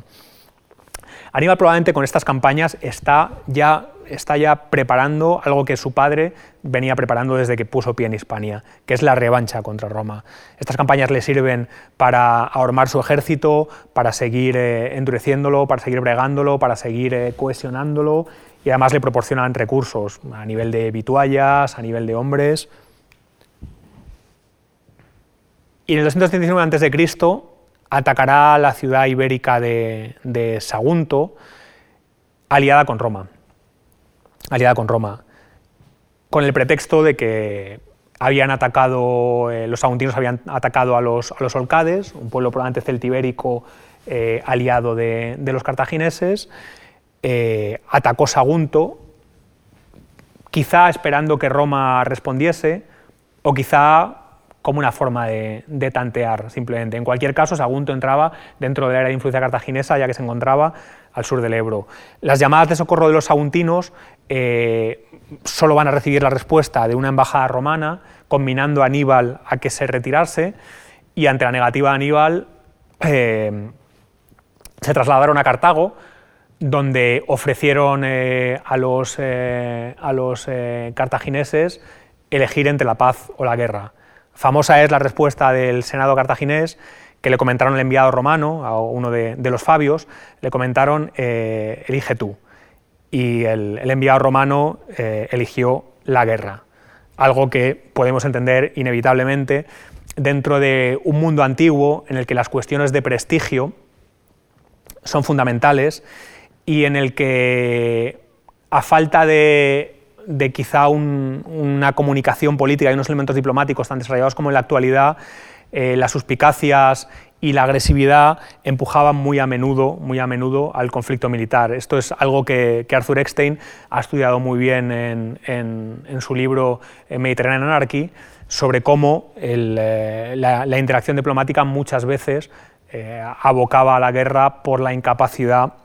Aníbal probablemente con estas campañas está ya, está ya preparando algo que su padre venía preparando desde que puso pie en Hispania, que es la revancha contra Roma. Estas campañas le sirven para ahormar su ejército, para seguir eh, endureciéndolo, para seguir bregándolo, para seguir eh, cohesionándolo y además le proporcionan recursos a nivel de vituallas, a nivel de hombres. Y en el 239 a.C., atacará la ciudad ibérica de, Sagunto, aliada con Roma. Aliada con Roma. Con el pretexto de que habían atacado, eh, los saguntinos habían atacado a los, a los Olcades, un pueblo probablemente celtibérico eh, aliado de, los cartagineses, eh, atacó Sagunto, quizá esperando que Roma respondiese, o quizá como una forma de, tantear simplemente. En cualquier caso, Sagunto entraba dentro del área de influencia cartaginesa, ya que se encontraba al sur del Ebro. Las llamadas de socorro de los saguntinos eh, solo van a recibir la respuesta de una embajada romana, combinando a Aníbal a que se retirase, y ante la negativa de Aníbal eh, se trasladaron a Cartago, donde ofrecieron eh, a los, a los cartagineses elegir entre la paz o la guerra. Famosa es la respuesta del Senado cartaginés que le comentaron el enviado romano, a uno de, los Fabios, le comentaron, eh, elige tú. Y el, enviado romano eh, eligió la guerra, algo que podemos entender inevitablemente dentro de un mundo antiguo en el que las cuestiones de prestigio son fundamentales y en el que a falta de de quizá una comunicación política y unos elementos diplomáticos tan desarrollados como en la actualidad, eh, las suspicacias y la agresividad empujaba muy a menudo, muy a menudo al conflicto militar. Esto es algo que, Arthur Eckstein ha estudiado muy bien en, su libro eh, Mediterranean Anarchy sobre cómo eh, la, interacción diplomática muchas veces abocaba a la guerra por la incapacidad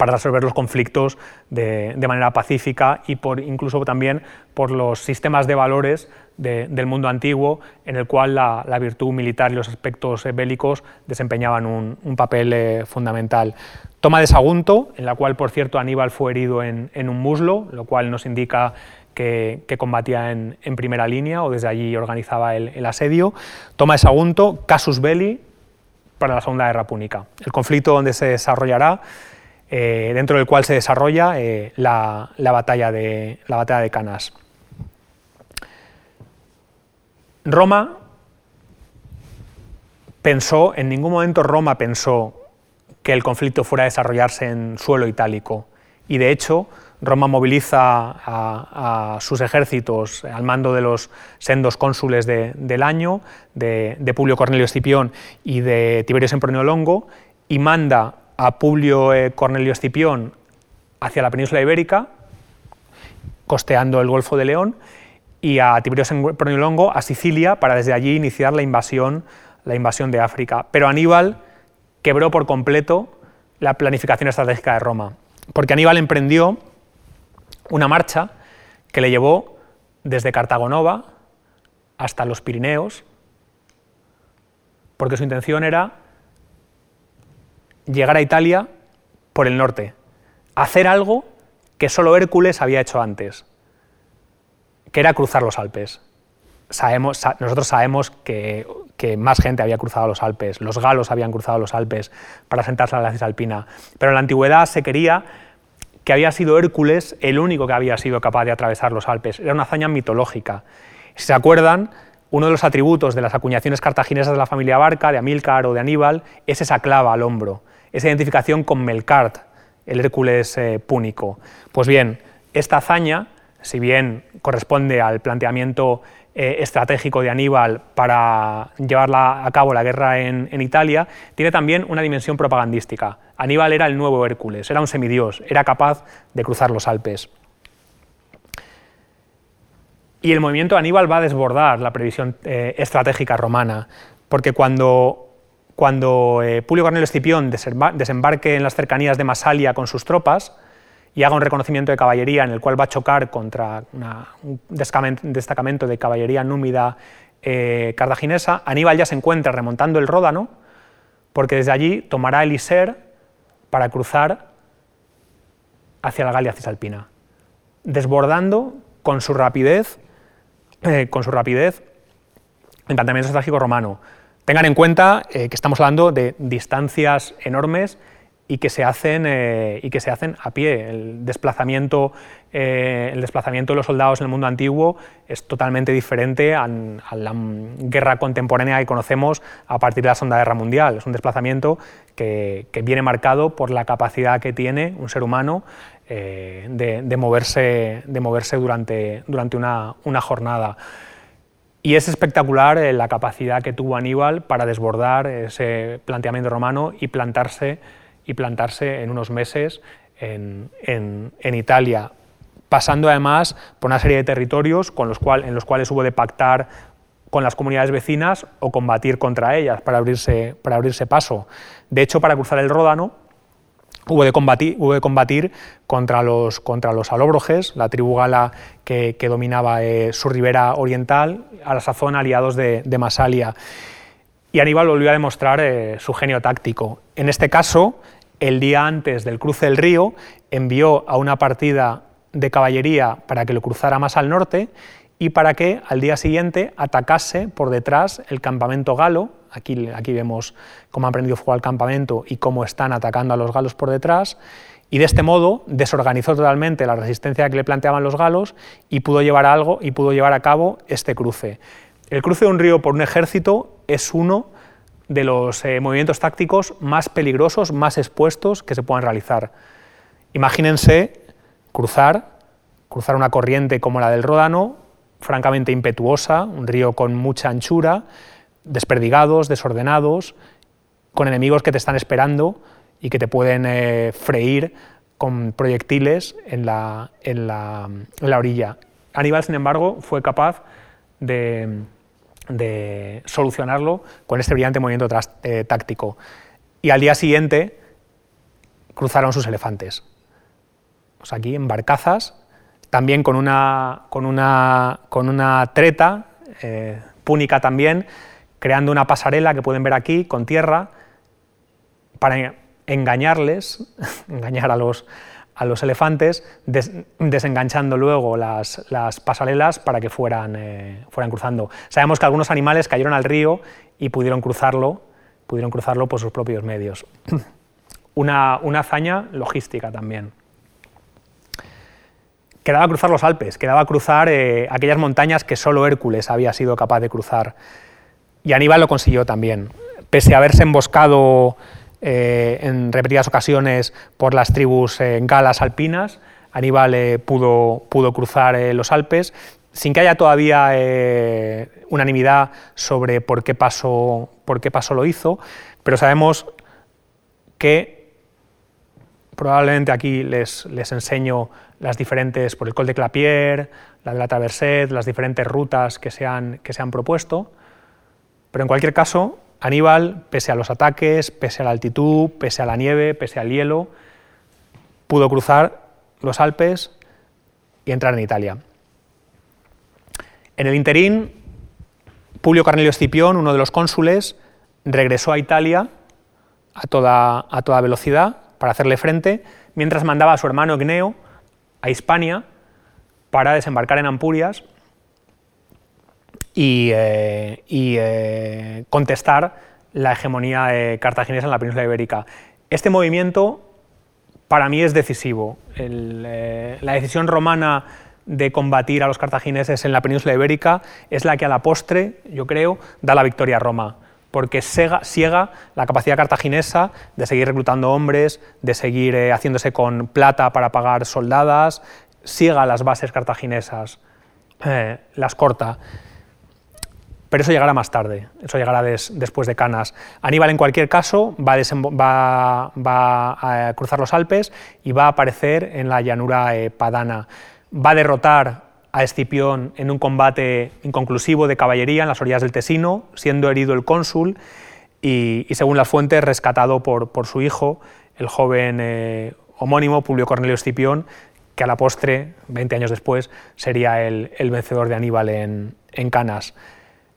para resolver los conflictos de, manera pacífica y por, incluso también por los sistemas de valores del mundo antiguo en el cual la, virtud militar y los aspectos eh, bélicos desempeñaban un, papel eh, fundamental. Toma de Sagunto, en la cual, por cierto, Aníbal fue herido en, un muslo, lo cual nos indica que, combatía en, primera línea o desde allí organizaba el, asedio. Toma de Sagunto, Casus Belli, para la Segunda Guerra Púnica. El conflicto donde se desarrollará eh, dentro del cual se desarrolla eh, la, batalla de, de Canas. Roma pensó, en ningún momento Roma pensó que el conflicto fuera a desarrollarse en suelo itálico y de hecho Roma moviliza a, sus ejércitos al mando de los sendos cónsules del año, de, Publio Cornelio Escipión y de Tiberio Sempronio Longo, y manda a Publio eh, Cornelio Escipión hacia la península ibérica, costeando el Golfo de León, y a Tiberio Sempronio Longo a Sicilia para desde allí iniciar la invasión, la invasión de África. Pero Aníbal quebró por completo la planificación estratégica de Roma, porque Aníbal emprendió una marcha que le llevó desde Cartagonova hasta los Pirineos, porque su intención era llegar a Italia por el norte, hacer algo que solo Hércules había hecho antes, que era cruzar los Alpes. Sabemos, nosotros sabemos que, más gente había cruzado los Alpes, los galos habían cruzado los Alpes para sentarse a la cisalpina, pero en la antigüedad se quería que había sido Hércules el único que había sido capaz de atravesar los Alpes. Era una hazaña mitológica. Si se acuerdan, uno de los atributos de las acuñaciones cartaginesas de la familia Barca, de Amílcar o de Aníbal, es esa clava al hombro esa identificación con Melkart, el Hércules eh, púnico. Pues bien, esta hazaña, si bien corresponde al planteamiento eh, estratégico de Aníbal para llevar a cabo la guerra en, Italia, tiene también una dimensión propagandística. Aníbal era el nuevo Hércules, era un semidios, era capaz de cruzar los Alpes. Y el movimiento Aníbal va a desbordar la previsión eh, estratégica romana, porque cuando cuando eh, Publio Cornelio Escipión desembarque en las cercanías de Masalia con sus tropas y haga un reconocimiento de caballería en el cual va a chocar contra un destacamento de caballería númida eh, cartaginesa, Aníbal ya se encuentra remontando el Ródano, porque desde allí tomará el Iser para cruzar hacia la Galia Cisalpina, desbordando con su rapidez, eh, con estratégico romano. Tengan en cuenta eh, que estamos hablando de distancias enormes y que se hacen, eh, y que se hacen a pie. El desplazamiento, eh, el desplazamiento de los soldados en el mundo antiguo es totalmente diferente a, la guerra contemporánea que conocemos a partir de la Segunda Guerra Mundial. Es un desplazamiento que, viene marcado por la capacidad que tiene un ser humano de, moverse, de moverse durante, durante una, una jornada. Y es espectacular eh, la capacidad que tuvo Aníbal para desbordar ese planteamiento romano y plantarse, y plantarse en unos meses en, Italia, pasando además por una serie de territorios con los cual, en los cuales hubo de pactar con las comunidades vecinas o combatir contra ellas para abrirse, para abrirse paso. De hecho, para cruzar el Ródano, Hubo de, combatir, contra los, contra la tribu gala que, dominaba eh, su ribera oriental, a la sazón aliados de, Masalia. Y Aníbal volvió a demostrar eh, su genio táctico. En este caso, el día antes del cruce del río, envió a una partida de caballería para que lo cruzara más al norte y para que al día siguiente atacase por detrás el campamento galo Aquí, vemos cómo han aprendido fuego al campamento y cómo están atacando a los galos por detrás. Y de este modo desorganizó totalmente la resistencia que le planteaban los galos y pudo llevar a algo y pudo llevar a cabo este cruce. El cruce de un río por un ejército es uno de los eh, movimientos tácticos más peligrosos, más expuestos que se puedan realizar. Imagínense cruzar, cruzar una corriente como la del Ródano, francamente impetuosa, un río con mucha anchura, desperdigados, desordenados, con enemigos que te están esperando y que te pueden eh, freír con proyectiles en la, en, la, orilla. Aníbal, sin embargo, fue capaz de, solucionarlo con este brillante movimiento eh, táctico. Y al día siguiente cruzaron sus elefantes. Pues aquí en barcazas, también con una, con una, con una treta, eh, púnica también, creando una pasarela que pueden ver aquí con tierra para engañarles, engañar a los, a los elefantes, desenganchando luego las, pasarelas para que fueran, eh, fueran cruzando. Sabemos que algunos animales cayeron al río y pudieron cruzarlo, pudieron cruzarlo por sus propios medios. Una, hazaña logística también. Quedaba cruzar los Alpes, quedaba cruzar eh, aquellas montañas que solo Hércules había sido capaz de cruzar. Y Aníbal lo consiguió también. Pese a haberse emboscado eh, en repetidas ocasiones por las tribus eh, galas alpinas, Aníbal eh, pudo, pudo, cruzar los Alpes sin que haya todavía unanimidad sobre por qué, pasó, por qué lo hizo, pero sabemos que probablemente aquí les, les enseño las diferentes, por el Col de Clapier, la de la Traverset, las diferentes rutas que se han, que se han propuesto, pero en cualquier caso, Aníbal, pese a los ataques, pese a la altitud, pese a la nieve, pese al hielo, pudo cruzar los Alpes y entrar en Italia. En el interín, Publio Cornelio Escipión, uno de los cónsules, regresó a Italia a toda, velocidad para hacerle frente, mientras mandaba a su hermano Gneo a Hispania para desembarcar en Ampurias y, eh, eh, contestar la hegemonía cartaginesa en la península ibérica. Este movimiento para mí es decisivo. Eh, la decisión romana de combatir a los cartagineses en la península ibérica es la que a la postre, yo creo, da la victoria a Roma, porque ciega la capacidad cartaginesa de seguir reclutando hombres, de seguir haciéndose con plata para pagar soldadas, ciega las bases cartaginesas, las corta pero eso llegará más tarde, eso llegará después de Canas. Aníbal, en cualquier caso, va a, a, cruzar los Alpes y va a aparecer en la llanura eh, padana. Va a derrotar a Escipión en un combate inconclusivo de caballería en las orillas del Tesino, siendo herido el cónsul y, según las fuentes, rescatado por, su hijo, el joven eh, homónimo Publio Cornelio Escipión, que a la postre, 20 años después, sería el, vencedor de Aníbal en Canas.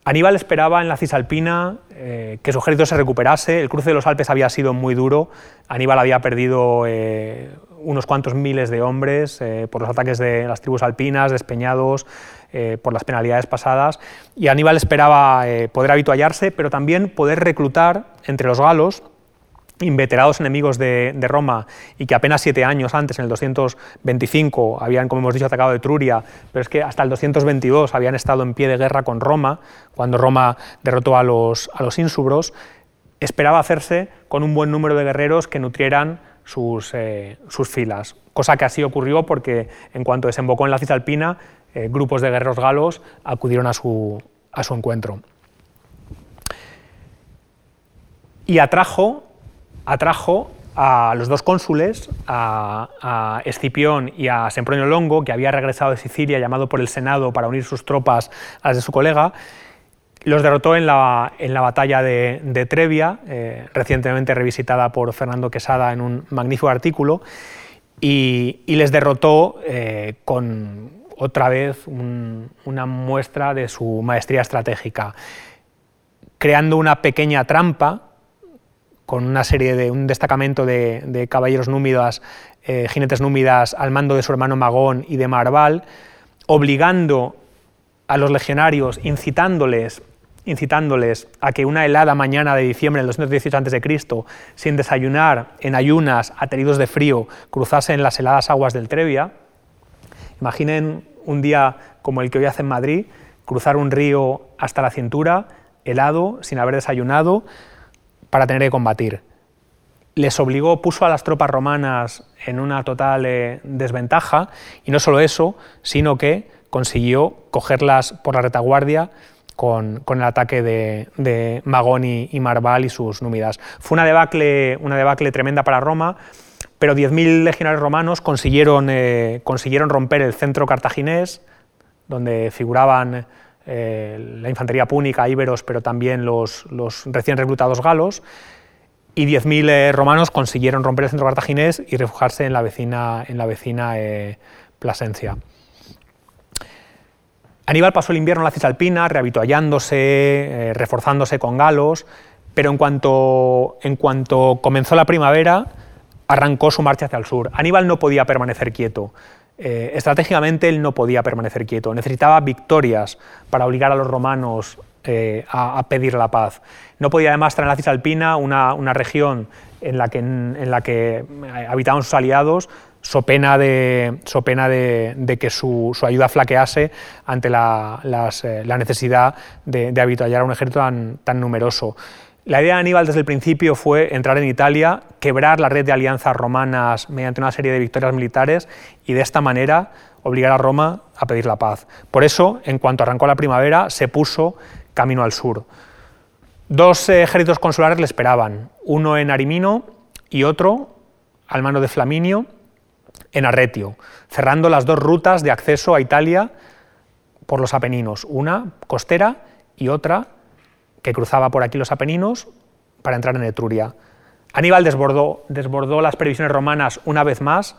Aníbal esperaba en la Cisalpina eh, que su ejército se recuperase, el cruce de los Alpes había sido muy duro, Aníbal había perdido eh, unos cuantos miles de hombres eh, por los ataques de las tribus alpinas, despeñados, por las penalidades pasadas, y Aníbal esperaba poder habituallarse, pero también poder reclutar entre los galos inveterados enemigos de, Roma y que apenas siete años antes, en el 225, habían, como hemos dicho, atacado Etruria, pero es que hasta el 222 habían estado en pie de guerra con Roma, cuando Roma derrotó a los, a los ínsubros, esperaba hacerse con un buen número de guerreros que nutrieran sus, eh, sus filas, cosa que así ocurrió porque en cuanto desembocó en la Cisalpina, eh, grupos de guerreros galos acudieron a su, a su encuentro. Y atrajo atrajo a los dos cónsules, a, Escipión y a Sempronio Longo, que había regresado de Sicilia llamado por el Senado para unir sus tropas a las de su colega, los derrotó en la, en la batalla de, Trevia, eh, recientemente revisitada por Fernando Quesada en un magnífico artículo, y, les derrotó eh, con otra vez una muestra de su maestría estratégica, creando una pequeña trampa con una serie de un destacamento de, caballeros númidas, eh, jinetes númidas, al mando de su hermano Magón y de Marval, obligando a los legionarios, incitándoles, incitándoles a que una helada mañana de diciembre del 218 a.C., sin desayunar, en ayunas, ateridos de frío, cruzasen las heladas aguas del Trevia. Imaginen un día como el que hoy hace en Madrid, cruzar un río hasta la cintura, helado, sin haber desayunado, para tener que combatir. Les obligó, puso a las tropas romanas en una total eh, desventaja y no solo eso, sino que consiguió cogerlas por la retaguardia con, el ataque de, Magoni y Marval y sus númidas. Fue una debacle, una debacle tremenda para Roma, pero 10.000 legionarios romanos eh, consiguieron romper el centro cartaginés, donde figuraban eh, la infantería púnica, íberos, pero también los, recién reclutados galos, y 10.000 eh, romanos consiguieron romper el centro cartaginés y refugiarse en la vecina, en la vecina Plasencia. Aníbal pasó el invierno en la Cisalpina, rehabituallándose, eh, reforzándose con galos, pero en cuanto, en cuanto comenzó la primavera, arrancó su marcha hacia el sur. Aníbal no podía permanecer quieto. Eh, estratégicamente él no podía permanecer quieto, necesitaba victorias para obligar a los romanos eh, a, pedir la paz. No podía además estar en la Cisalpina, una, una región en la que, en la que habitaban sus aliados, so pena de, de, que su, ayuda flaquease ante la, eh, necesidad de, de a un ejército tan, numeroso. La idea de Aníbal desde el principio fue entrar en Italia, quebrar la red de alianzas romanas mediante una serie de victorias militares y de esta manera obligar a Roma a pedir la paz. Por eso, en cuanto arrancó la primavera, se puso camino al sur. Dos ejércitos consulares le esperaban, uno en Arimino y otro al mano de Flaminio en Arretio, cerrando las dos rutas de acceso a Italia por los Apeninos, una costera y otra que cruzaba por aquí los Apeninos para entrar en Etruria. Aníbal desbordó, desbordó las previsiones romanas una vez más.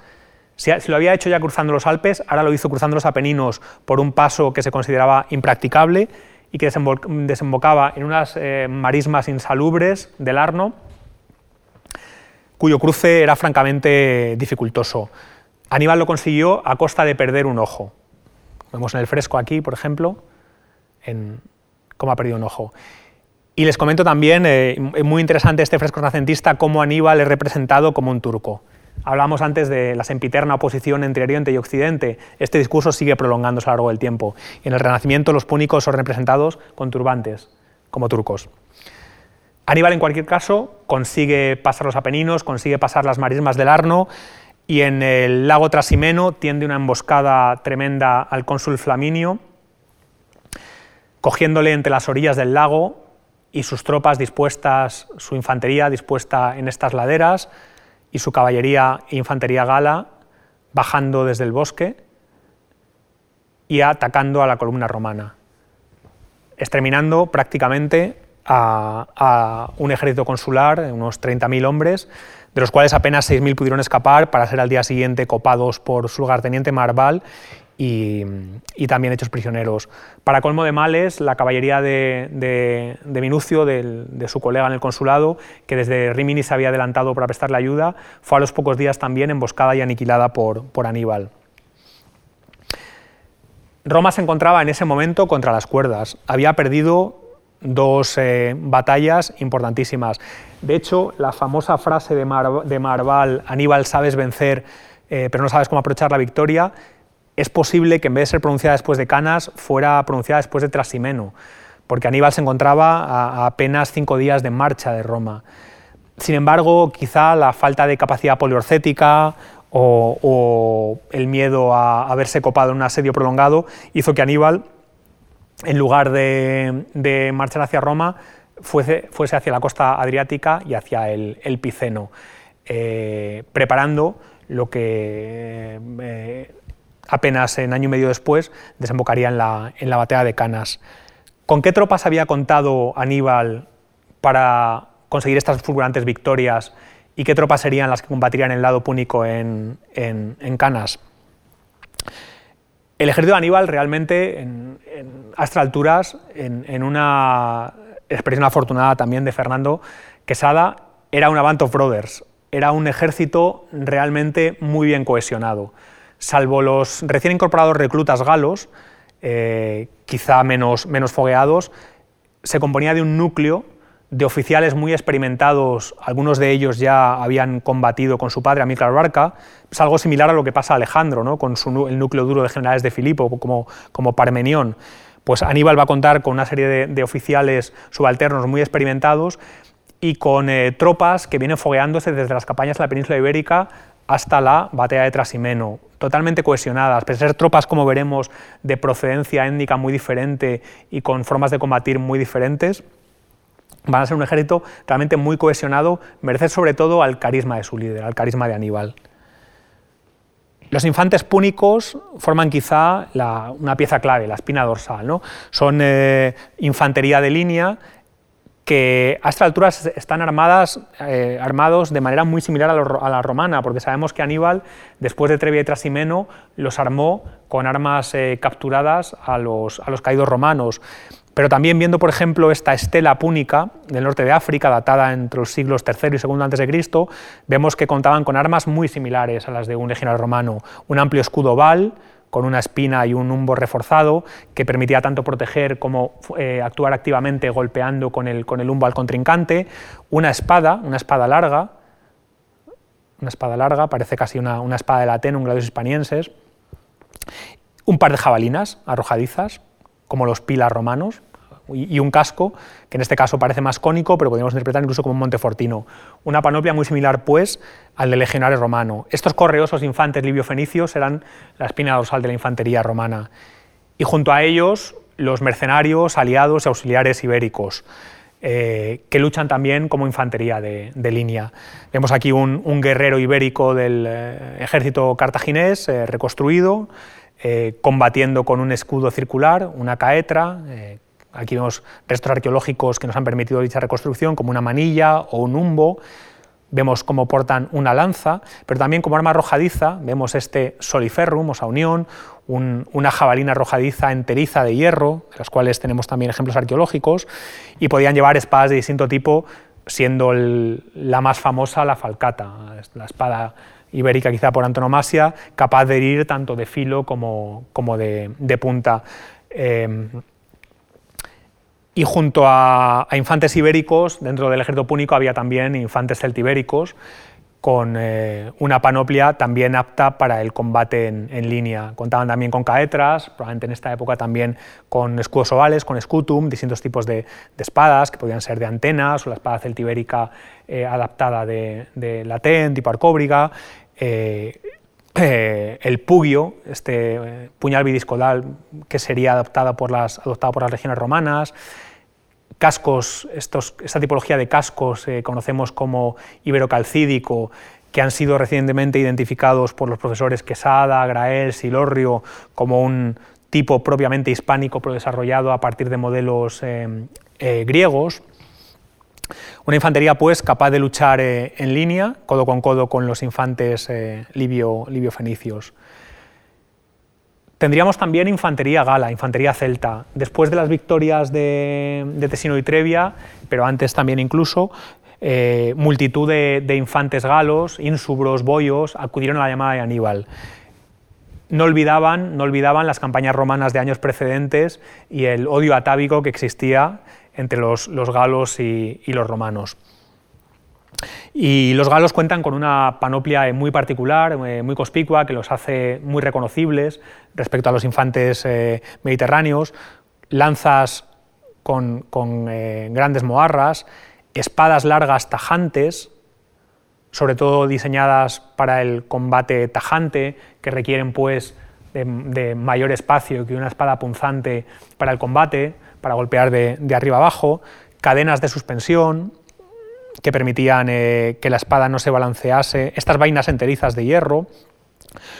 Si, lo había hecho ya cruzando los Alpes, ahora lo hizo cruzando los Apeninos por un paso que se consideraba impracticable y que desembocaba en unas eh, marismas insalubres del Arno, cuyo cruce era francamente dificultoso. Aníbal lo consiguió a costa de perder un ojo. Vemos en el fresco aquí, por ejemplo, cómo ha perdido un ojo. Y les comento también, eh, muy interesante este fresco renacentista, cómo Aníbal es representado como un turco. Hablamos antes de la sempiterna oposición entre Oriente y Occidente. Este discurso sigue prolongándose a lo largo del tiempo. En el Renacimiento los púnicos son representados con turbantes, como turcos. Aníbal, en cualquier caso, consigue pasar los Apeninos, consigue pasar las marismas del Arno y en el lago Trasimeno tiende una emboscada tremenda al cónsul Flaminio, cogiéndole entre las orillas del lago y sus tropas dispuestas, su infantería dispuesta en estas laderas y su caballería e infantería gala bajando desde el bosque y atacando a la columna romana, exterminando prácticamente a, un ejército consular, unos 30.000 hombres, de los cuales apenas 6.000 pudieron escapar para ser al día siguiente copados por su lugarteniente Marval y, también hechos prisioneros. Para colmo de males, la caballería de, Minucio, de su colega en el consulado, que desde Rimini se había adelantado para prestarle ayuda, fue a los pocos días también emboscada y aniquilada por, Aníbal. Roma se encontraba en ese momento contra las cuerdas. Había perdido dos eh, batallas importantísimas. De hecho, la famosa frase de, Marval, Aníbal, sabes vencer, eh, pero no sabes cómo aprovechar la victoria, es posible que en vez de ser pronunciada después de Canas, fuera pronunciada después de Trasimeno, porque Aníbal se encontraba a, apenas cinco días de marcha de Roma. Sin embargo, quizá la falta de capacidad poliorcética o, el miedo a, a verse copado en un asedio prolongado hizo que Aníbal en lugar de, marchar hacia Roma, fuese, hacia la costa adriática y hacia el, Piceno, eh, preparando lo que eh, apenas en año y medio después desembocaría en la, en la batalla de Canas. ¿Con qué tropas había contado Aníbal para conseguir estas fulgurantes victorias y qué tropas serían las que combatirían el lado púnico en, en Canas? El ejército de Aníbal realmente, a estas alturas, en, una expresión afortunada también de Fernando Quesada, era un Avant of Brothers, era un ejército realmente muy bien cohesionado. Salvo los recién incorporados reclutas galos, eh, quizá menos, menos fogueados, se componía de un núcleo de oficiales muy experimentados, algunos de ellos ya habían combatido con su padre, Amílcar Barca, es algo similar a lo que pasa Alejandro, ¿no? con el núcleo duro de generales de Filipo, como, como Parmenión. Pues Aníbal va a contar con una serie de, oficiales subalternos muy experimentados y con eh, tropas que vienen fogueándose desde las campañas de la península ibérica hasta la batalla de Trasimeno, totalmente cohesionadas, pese a ser tropas, como veremos, de procedencia étnica muy diferente y con formas de combatir muy diferentes, van a ser un ejército realmente muy cohesionado, merced sobre todo al carisma de su líder, al carisma de Aníbal. Los infantes púnicos forman quizá una pieza clave, la espina dorsal. ¿no? Son eh, infantería de línea que a estas alturas están eh, armados de manera muy similar a, la romana, porque sabemos que Aníbal, después de Trevia y Trasimeno, los armó con armas eh, capturadas a los, a los, caídos romanos. Pero también viendo, por ejemplo, esta estela púnica del norte de África, datada entre los siglos III y II a.C., vemos que contaban con armas muy similares a las de un legionario romano, un amplio escudo oval, con una espina y un humbo reforzado que permitía tanto proteger como eh, actuar activamente golpeando con el, con el humbo al contrincante, una espada, una espada larga, una espada larga, parece casi una, una espada de latén, un gladius hispanienses, un par de jabalinas arrojadizas, como los pilas romanos, y un casco, que en este caso parece más cónico, pero podríamos interpretar incluso como un montefortino. Una panoplia muy similar, pues, al del legionario romano. Estos correosos infantes libio-fenicios eran la espina dorsal de la infantería romana. Y junto a ellos, los mercenarios, aliados y auxiliares ibéricos, eh, que luchan también como infantería de, línea. Vemos aquí un, guerrero ibérico del eh, ejército cartaginés eh, reconstruido, combatiendo con un escudo circular, una caetra, Aquí vemos restos arqueológicos que nos han permitido dicha reconstrucción, como una manilla o un humbo. Vemos cómo portan una lanza, pero también como arma arrojadiza vemos este soliferrum, o unión, una jabalina arrojadiza enteriza de hierro, de las cuales tenemos también ejemplos arqueológicos, y podían llevar espadas de distinto tipo, siendo la más famosa la falcata, la espada ibérica quizá por antonomasia, capaz de herir tanto de filo como, de, punta. Eh, y junto a, infantes ibéricos, dentro del ejército púnico había también infantes celtibéricos, con eh, una panoplia también apta para el combate en, línea. Contaban también con caetras, probablemente en esta época también con escudos ovales, con scutum, distintos tipos de, espadas, que podían ser de antenas, o la espada celtibérica eh, adaptada de, de latén, tipo arcóbriga, eh, el pugio, este puñal bidiscodal que sería adaptado por las, adoptado por las legiones romanas, cascos, esta tipología de cascos eh, conocemos como iberocalcídico, que han sido recientemente identificados por los profesores Quesada, Grael, Silorrio como un tipo propiamente hispánico, pero desarrollado a partir de modelos eh, eh, griegos. Una infantería, pues, capaz de luchar en línea, codo con codo con los infantes libio, libio-fenicios. Tendríamos también infantería gala, infantería celta. Después de las victorias de, Tesino y Trevia, pero antes también incluso, eh, multitud de, infantes galos, insubros, boyos, acudieron a la llamada de Aníbal. No olvidaban, no olvidaban las campañas romanas de años precedentes y el odio atávico que existía entre los, galos y los romanos. Y los galos cuentan con una panoplia muy particular, eh, muy conspicua, que los hace muy reconocibles respecto a los infantes eh, mediterráneos, lanzas con, eh, grandes moarras, espadas largas tajantes, sobre todo diseñadas para el combate tajante, que requieren pues de, mayor espacio que una espada punzante para el combate, para golpear de, de arriba abajo, cadenas de suspensión, que permitían eh, que la espada no se balancease, estas vainas enterizas de hierro.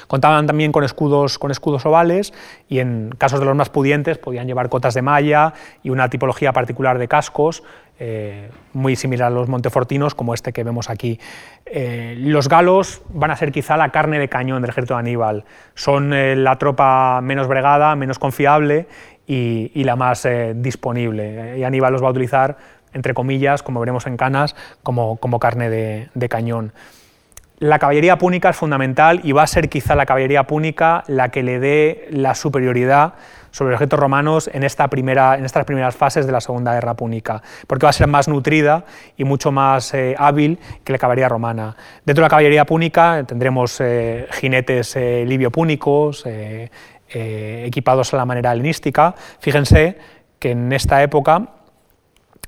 Contaban también con escudos, con escudos ovales y en casos de los más pudientes podían llevar cotas de malla y una tipología particular de cascos, eh, muy similar a los montefortinos como este que vemos aquí. Eh, los galos van a ser quizá la carne de cañón del ejército de Aníbal. Son la tropa menos bregada, menos confiable y, y la más disponible. Y Aníbal los va a utilizar entre comillas, como veremos en Canas, como, como carne de, cañón. La caballería púnica es fundamental y va a ser quizá la caballería púnica la que le dé la superioridad sobre los ejércitos romanos en, esta primera, en estas primeras fases de la Segunda Guerra Púnica, porque va a ser más nutrida y mucho más eh, hábil que la caballería romana. Dentro de la caballería púnica tendremos eh, jinetes eh, libio-púnicos, equipados a la manera helenística. Fíjense que en esta época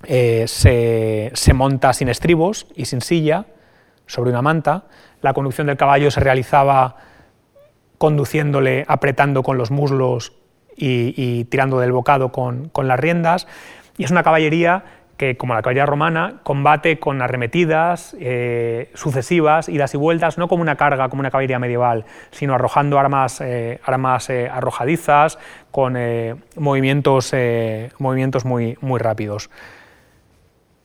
eh, se, monta sin estribos y sin silla, sobre una manta. La conducción del caballo se realizaba conduciéndole, apretando con los muslos y, tirando del bocado con, las riendas. Y es una caballería que, como la caballería romana, combate con arremetidas eh, sucesivas, idas y vueltas, no como una carga, como una caballería medieval, sino arrojando armas, eh, armas arrojadizas, con movimientos, movimientos muy, muy rápidos.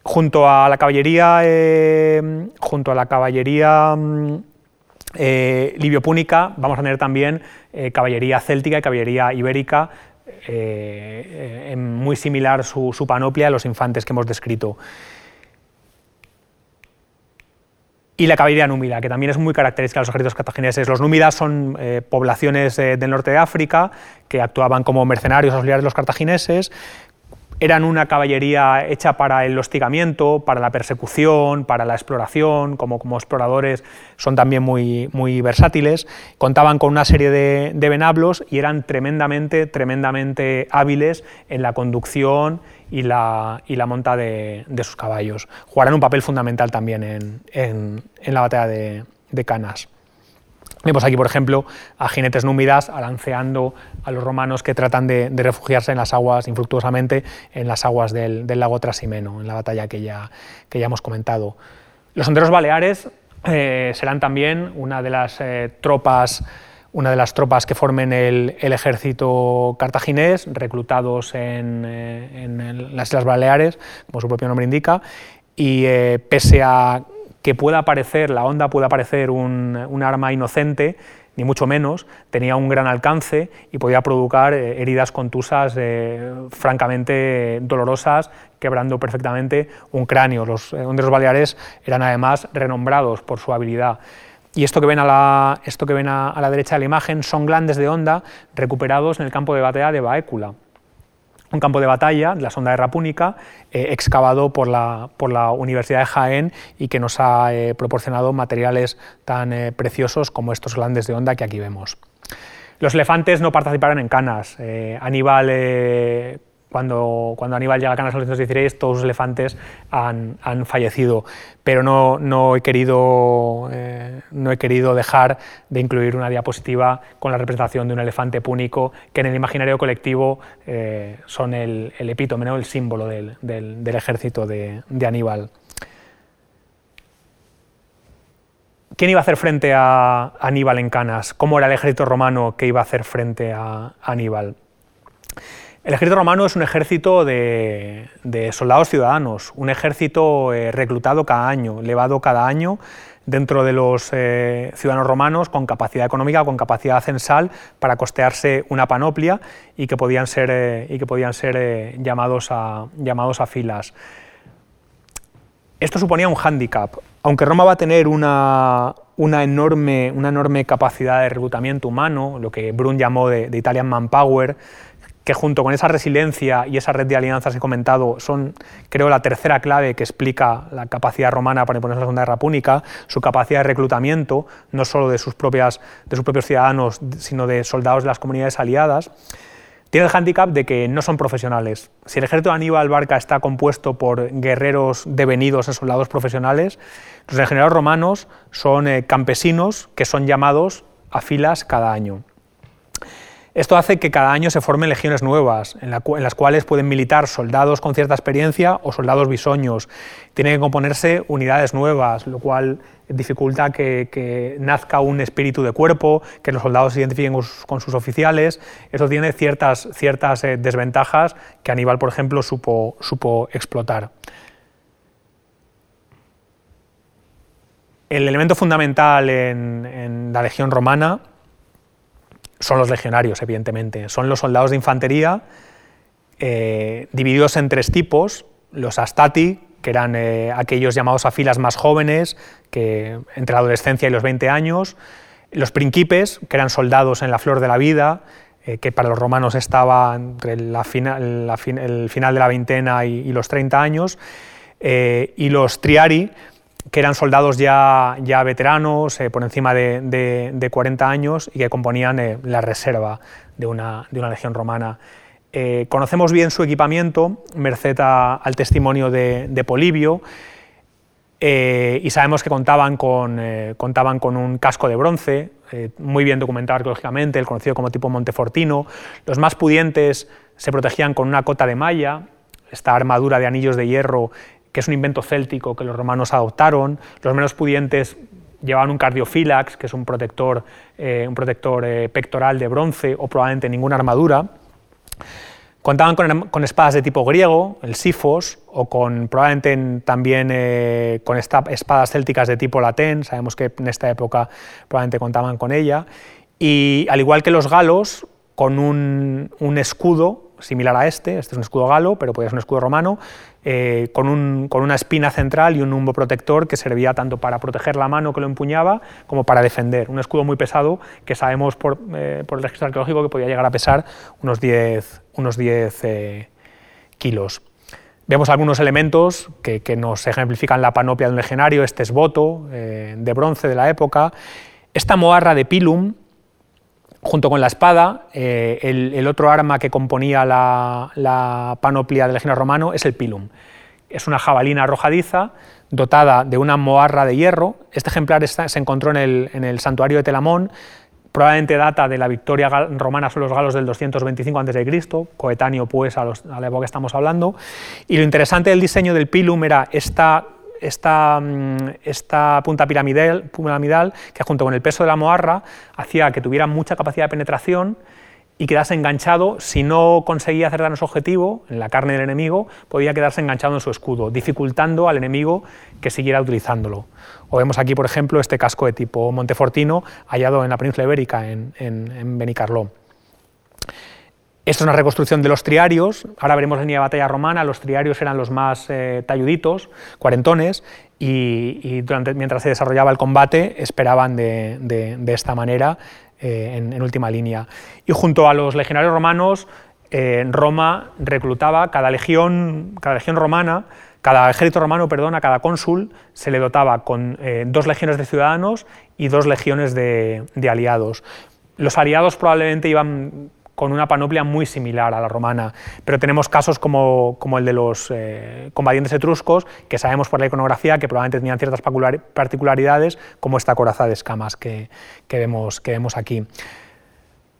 Junto a la caballería, junto a la caballería mm, eh, libiopúnica, vamos a tener también eh, caballería céltica y caballería ibérica, eh, muy similar su, panoplia a los infantes que hemos descrito. Y la caballería númida, que también es muy característica de los ejércitos cartagineses. Los númidas son poblaciones del norte de África que actuaban como mercenarios auxiliares de los cartagineses, eran una caballería hecha para el hostigamiento, para la persecución, para la exploración, como, como exploradores son también muy, muy versátiles, contaban con una serie de, venablos y eran tremendamente, tremendamente hábiles en la conducción y la, y la monta de, sus caballos. Jugarán un papel fundamental también en, la batalla de, de Canas. Vemos aquí, por ejemplo, a jinetes númidas alanceando a los romanos que tratan de, refugiarse en las aguas, infructuosamente, en las aguas del, lago Trasimeno, en la batalla que ya, que ya hemos comentado. Los honderos baleares eh, serán también una de las eh, tropas una de las tropas que formen el, ejército cartaginés, reclutados en, eh, las Islas Baleares, como su propio nombre indica, y pese a que pueda parecer, la onda pueda parecer un, arma inocente, ni mucho menos, tenía un gran alcance y podía provocar eh, heridas contusas eh, francamente dolorosas, quebrando perfectamente un cráneo. Los eh, honderos baleares eran además renombrados por su habilidad. Y esto que ven, a la, esto que ven a, la derecha de la imagen son glandes de onda recuperados en el campo de batalla de Baécula un campo de batalla, la sonda de Rapúnica, eh, excavado por la, por la, Universidad de Jaén y que nos ha eh, proporcionado materiales tan eh, preciosos como estos grandes de onda que aquí vemos. Los elefantes no participaron en canas. Aníbal cuando, Aníbal llega a Canas en 1916, todos los elefantes han, fallecido, pero no, no, he querido, eh, no he querido dejar de incluir una diapositiva con la representación de un elefante púnico, que en el imaginario colectivo eh, son el, epítome, el símbolo del, ejército de, Aníbal. ¿Quién iba a hacer frente a Aníbal en Canas? ¿Cómo era el ejército romano que iba a hacer frente a Aníbal? El ejército romano es un ejército de, soldados ciudadanos, un ejército eh, reclutado cada año, elevado cada año dentro de los eh, ciudadanos romanos con capacidad económica, con capacidad censal para costearse una panoplia y que podían ser, eh, y que podían ser llamados, a, llamados a filas. Esto suponía un hándicap. Aunque Roma va a tener una, una, enorme, una enorme capacidad de reclutamiento humano, lo que Brun llamó de, de Italian Manpower, que junto con esa resiliencia y esa red de alianzas que he comentado son, creo, la tercera clave que explica la capacidad romana para imponerse la Segunda Guerra Púnica, su capacidad de reclutamiento, no solo de sus, propias, de sus propios ciudadanos, sino de soldados de las comunidades aliadas, tiene el hándicap de que no son profesionales. Si el ejército de Aníbal Barca está compuesto por guerreros devenidos en soldados profesionales, los legionarios romanos son eh, campesinos que son llamados a filas cada año. Esto hace que cada año se formen legiones nuevas, en, las cuales pueden militar soldados con cierta experiencia o soldados bisoños. Tienen que componerse unidades nuevas, lo cual dificulta que, nazca un espíritu de cuerpo, que los soldados se identifiquen con sus, oficiales. Eso tiene ciertas, ciertas eh, desventajas que Aníbal, por ejemplo, supo, supo explotar. El elemento fundamental en la legión romana son los legionarios, evidentemente. Son los soldados de infantería eh, divididos en tres tipos. Los astati, que eran eh, aquellos llamados a filas más jóvenes, que entre la adolescencia y los 20 años. Los principes, que eran soldados en la flor de la vida, eh, que para los romanos estaba entre el final de la veintena y, los 30 años. y los triari, que eran soldados ya, ya veteranos, eh, por encima de, 40 años, y que componían eh, la reserva de una, legión romana. Eh, conocemos bien su equipamiento, merced al testimonio de, Polibio. y sabemos que contaban con, contaban con un casco de bronce, muy bien documentado arqueológicamente, el conocido como tipo Montefortino. Los más pudientes se protegían con una cota de malla, esta armadura de anillos de hierro que es un invento céltico que los romanos adoptaron. Los menos pudientes llevaban un cardiofílax, que es un protector, eh, un protector eh, pectoral de bronce o probablemente ninguna armadura. Contaban con, espadas de tipo griego, el sifos, o con probablemente también eh, con espadas célticas de tipo latén, sabemos que en esta época probablemente contaban con ella, y al igual que los galos, con un, un escudo similar a este, este es un escudo galo, pero puede ser un escudo romano, eh, con, una espina central y un humbo protector que servía tanto para proteger la mano que lo empuñaba como para defender. Un escudo muy pesado que sabemos por, eh, el registro arqueológico que podía llegar a pesar unos 10, unos 10 eh, kilos. Vemos algunos elementos que, nos ejemplifican la panoplia de un legionario, este es voto de bronce de la época, esta moarra de pilum, junto con la espada, eh, el, otro arma que componía la, panoplia del legionario romano es el pilum. Es una jabalina arrojadiza dotada de una moarra de hierro. Este ejemplar se encontró en el, santuario de Telamón, probablemente data de la victoria romana sobre los galos del 225 a.C., coetáneo pues a, a la época que estamos hablando. Y lo interesante del diseño del pilum era esta esta, mm, esta punta piramidal, que junto con el peso de la moarra hacía que tuviera mucha capacidad de penetración y quedase enganchado, si no conseguía acertar su objetivo, en la carne del enemigo, podía quedarse enganchado en su escudo, dificultando al enemigo que siguiera utilizándolo. O vemos aquí, por ejemplo, este casco de tipo Montefortino, hallado en la península ibérica, en, en Benicarló. Esto es una reconstrucción de los triarios, ahora veremos la línea de batalla romana, los triarios eran los más eh, talluditos, cuarentones, y, mientras se desarrollaba el combate esperaban de, esta manera eh, en, última línea. Y junto a los legionarios romanos, eh, Roma reclutaba cada legión, cada legión romana, cada ejército romano, perdón, a cada cónsul se le dotaba con dos legiones de ciudadanos y dos legiones de aliados. Los aliados probablemente iban con una panoplia muy similar a la romana, pero tenemos casos como, como el de los eh, combatientes etruscos, que sabemos por la iconografía que probablemente tenían ciertas particularidades, como esta coraza de escamas que, que, vemos, que vemos aquí.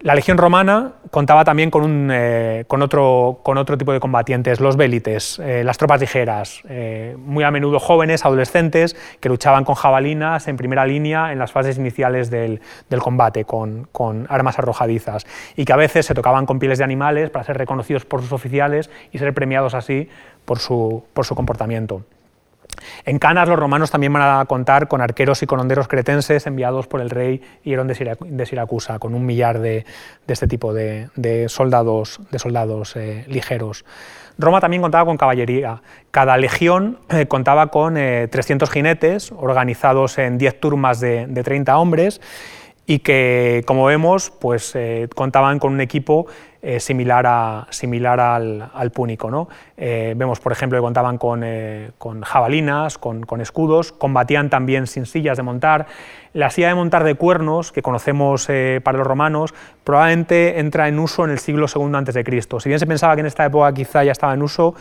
La legión romana contaba también con, un, eh, con, otro, con, otro, tipo de combatientes, los vélites, eh, las tropas ligeras, eh, muy a menudo jóvenes, adolescentes, que luchaban con jabalinas en primera línea en las fases iniciales del, del combate, con, con, armas arrojadizas, y que a veces se tocaban con pieles de animales para ser reconocidos por sus oficiales y ser premiados así por su, por su comportamiento. En Canas los romanos también van a contar con arqueros y cononderos cretenses enviados por el rey Hierón de Siracusa, con un millar de, este tipo de, soldados, de soldados eh, ligeros. Roma también contaba con caballería. Cada legión eh, contaba con 300 eh, jinetes organizados en 10 turmas de, de 30 hombres y que, como vemos, pues, eh, contaban con un equipo eh, similar, a, similar al, púnico. ¿no? Eh, vemos, por ejemplo, que contaban con, con jabalinas, con, escudos, combatían también sin sillas de montar. La silla de montar de cuernos, que conocemos para los romanos, probablemente entra en uso en el siglo II a.C. Si bien se pensaba que en esta época quizá ya estaba en uso,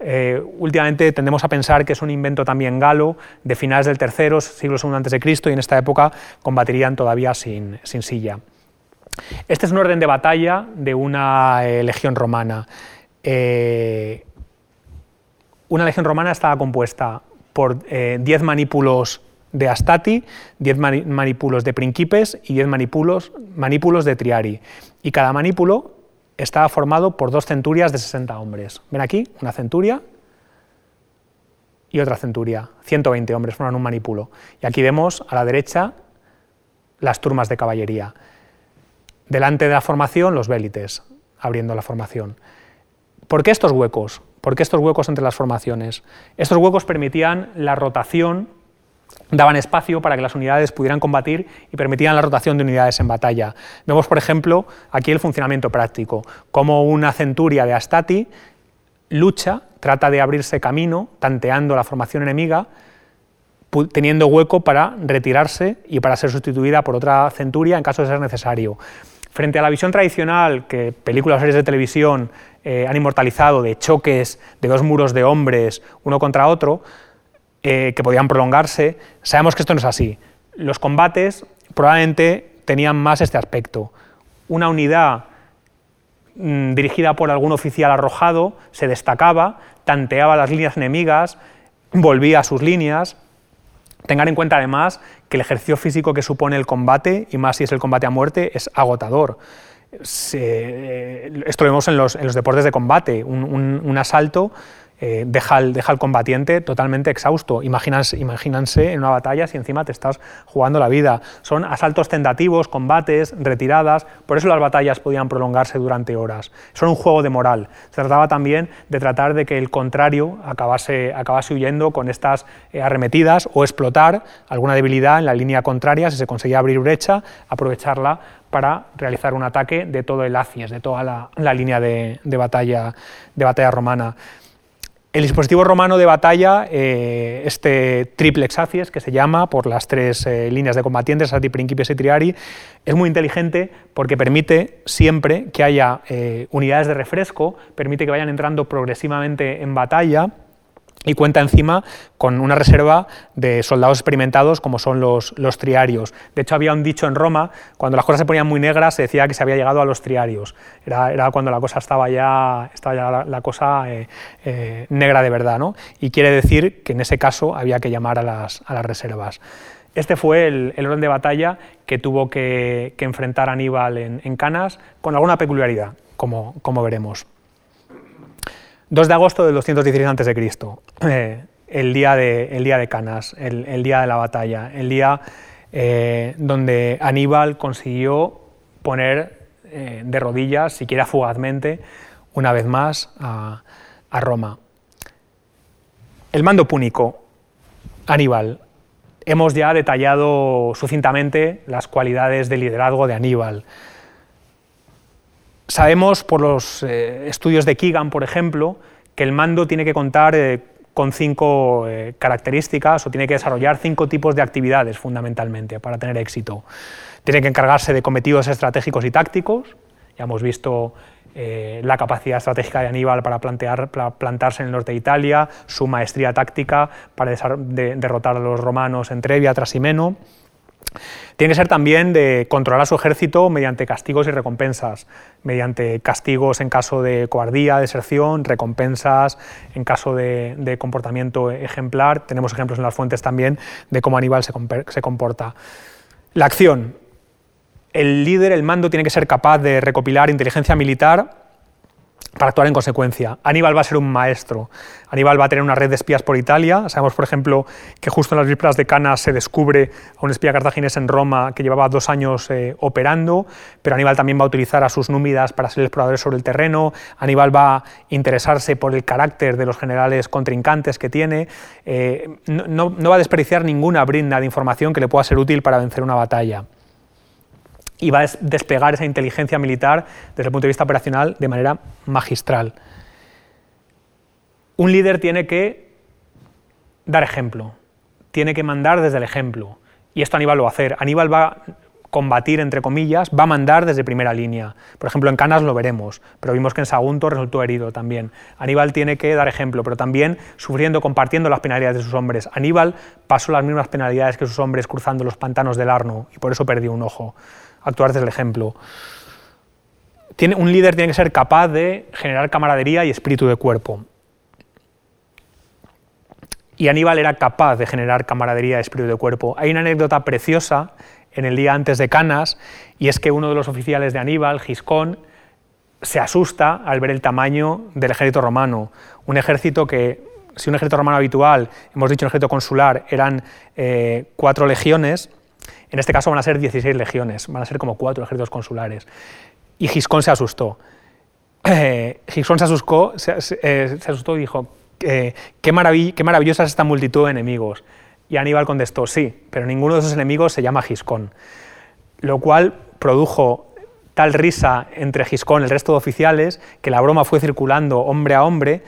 eh, últimamente tendemos a pensar que es un invento también galo de finales del tercero, siglo II a.C. y en esta época combatirían todavía sin, silla. Este es un orden de batalla de una eh, legión romana. Eh, una legión romana estaba compuesta por 10 manípulos de Astati, 10 manípulos de Principes y 10 manípulos, manípulos de Triari. Y cada manípulo estaba formado por dos centurias de 60 hombres. Ven aquí, una centuria y otra centuria. 120 hombres forman un manipulo. Y aquí vemos a la derecha las turmas de caballería. Delante de la formación, los vélites, abriendo la formación. ¿Por qué estos huecos? ¿Por qué estos huecos entre las formaciones? Estos huecos permitían la rotación daban espacio para que las unidades pudieran combatir y permitían la rotación de unidades en batalla. Vemos, por ejemplo, aquí el funcionamiento práctico, como una centuria de Astati lucha, trata de abrirse camino, tanteando la formación enemiga, teniendo hueco para retirarse y para ser sustituida por otra centuria en caso de ser necesario. Frente a la visión tradicional que películas o series de televisión eh, han inmortalizado de choques de dos muros de hombres uno contra otro, eh, que podían prolongarse. Sabemos que esto no es así. Los combates probablemente tenían más este aspecto. Una unidad mm, dirigida por algún oficial arrojado se destacaba, tanteaba las líneas enemigas, volvía a sus líneas. Tengan en cuenta además que el ejercicio físico que supone el combate, y más si es el combate a muerte, es agotador. esto lo vemos en los, deportes de combate. un asalto eh, deja, al, combatiente totalmente exhausto. Imagínense, en una batalla si encima te estás jugando la vida. Son asaltos tentativos, combates, retiradas, por eso las batallas podían prolongarse durante horas. Son un juego de moral. Se trataba también de tratar de que el contrario acabase, acabase huyendo con estas eh, arremetidas o explotar alguna debilidad en la línea contraria, si se conseguía abrir brecha, aprovecharla para realizar un ataque de todo el Acies, de toda la, línea de, batalla, de batalla romana. El dispositivo romano de batalla, eh, este triplex acies, que se llama por las tres eh, líneas de combatientes, Ati, Principies y Triari, es muy inteligente porque permite siempre que haya eh, unidades de refresco, permite que vayan entrando progresivamente en batalla y cuenta encima con una reserva de soldados experimentados como son los, triarios. De hecho, había un dicho en Roma, cuando las cosas se ponían muy negras, se decía que se había llegado a los triarios. Era, era cuando la cosa estaba ya, estaba la, cosa eh, eh, negra de verdad. ¿no? Y quiere decir que en ese caso había que llamar a las, a las reservas. Este fue el, el, orden de batalla que tuvo que, que enfrentar Aníbal en, en, Canas, con alguna peculiaridad, como, como veremos. 2 de agosto del 216 a.C., eh, el, día de, el día de Canas, el, día de la batalla, el día eh, donde Aníbal consiguió poner eh, de rodillas, siquiera fugazmente, una vez más a, a Roma. El mando púnico, Aníbal. Hemos ya detallado sucintamente las cualidades de liderazgo de Aníbal. Sabemos por los eh, estudios de Keegan, por ejemplo, que el mando tiene que contar eh, con cinco eh, características o tiene que desarrollar cinco tipos de actividades fundamentalmente para tener éxito. Tiene que encargarse de cometidos estratégicos y tácticos, ya hemos visto la capacidad estratégica de Aníbal para, plantear, plantarse en el norte de Italia, su maestría táctica para derrotar a los romanos en Trevia, Trasimeno. Tiene que ser también de controlar a su ejército mediante castigos y recompensas, mediante castigos en caso de cobardía, deserción, recompensas en caso de, comportamiento ejemplar. Tenemos ejemplos en las fuentes también de cómo Aníbal se, se comporta. La acción. El líder, el mando, tiene que ser capaz de recopilar inteligencia militar para actuar en consecuencia. Aníbal va a ser un maestro. Aníbal va a tener una red de espías por Italia. Sabemos, por ejemplo, que justo en las vísperas de Canas se descubre a un espía cartaginés en Roma que llevaba dos años eh, operando, pero Aníbal también va a utilizar a sus númidas para ser exploradores sobre el terreno. Aníbal va a interesarse por el carácter de los generales contrincantes que tiene. Eh, no, no va a desperdiciar ninguna brinda de información que le pueda ser útil para vencer una batalla y va a desplegar esa inteligencia militar desde el punto de vista operacional de manera magistral. Un líder tiene que dar ejemplo, tiene que mandar desde el ejemplo. Y esto Aníbal lo va a hacer. Aníbal va a combatir, entre comillas, va a mandar desde primera línea. Por ejemplo, en Canas lo veremos, pero vimos que en Sagunto resultó herido también. Aníbal tiene que dar ejemplo, pero también sufriendo, compartiendo las penalidades de sus hombres. Aníbal pasó las mismas penalidades que sus hombres cruzando los pantanos del Arno y por eso perdió un ojo actuar desde el ejemplo. Tiene, un líder tiene que ser capaz de generar camaradería y espíritu de cuerpo. Y Aníbal era capaz de generar camaradería y espíritu de cuerpo. Hay una anécdota preciosa en el día antes de Canas, y es que uno de los oficiales de Aníbal, Giscón, se asusta al ver el tamaño del ejército romano. Un ejército que, si un ejército romano habitual, hemos dicho un ejército consular, eran eh, cuatro legiones, en este caso van a ser 16 legiones, van a ser como cuatro ejércitos consulares. Y Giscón se asustó. Eh, Giscón se asustó, se, eh, asustó y dijo, eh, qué, maravillosa es esta multitud de enemigos. Y Aníbal contestó, sí, pero ninguno de esos enemigos se llama Giscón. Lo cual produjo tal risa entre Giscón y el resto de oficiales que la broma fue circulando hombre a hombre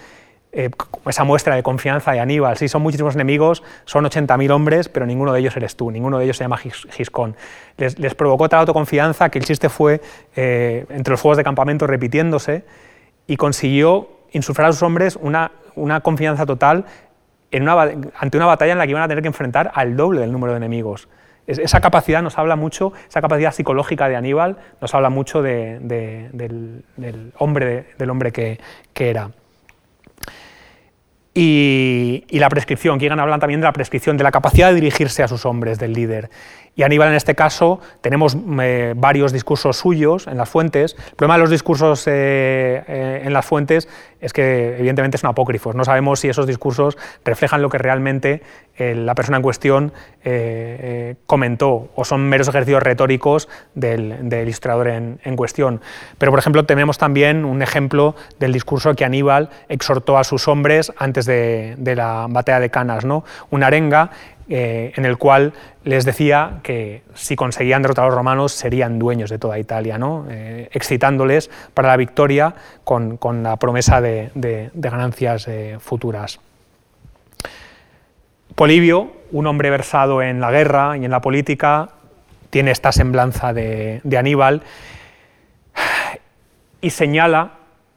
eh, esa muestra de confianza de Aníbal. Sí, son muchísimos enemigos, son 80.000 hombres, pero ninguno de ellos eres tú, ninguno de ellos se llama Giscón. Les, provocó tal autoconfianza que el chiste fue, eh, entre los juegos de campamento, repitiéndose y consiguió insuflar a sus hombres una, una confianza total ante una batalla en la que iban a tener que enfrentar al doble del número de enemigos. esa capacidad nos habla mucho, esa capacidad psicológica de Aníbal nos habla mucho del, hombre, del hombre que, era. Y, la prescripción, Keegan habla también de la prescripción, de la capacidad de dirigirse a sus hombres, del líder. Y Aníbal en este caso tenemos eh, varios discursos suyos en las fuentes. El problema de los discursos eh, eh, en las fuentes es que evidentemente son apócrifos. No sabemos si esos discursos reflejan lo que realmente la persona en cuestión comentó o son meros ejercicios retóricos del, del historiador en, cuestión. Pero por ejemplo tenemos también un ejemplo del discurso que Aníbal exhortó a sus hombres antes de, de la batalla de Canas, ¿no? una arenga eh, en el cual les decía que si conseguían derrotar a los romanos serían dueños de toda Italia, ¿no? Eh, excitándoles para la victoria con, la promesa de, ganancias eh, futuras. Polibio, un hombre versado en la guerra y en la política, tiene esta semblanza de, Aníbal y señala,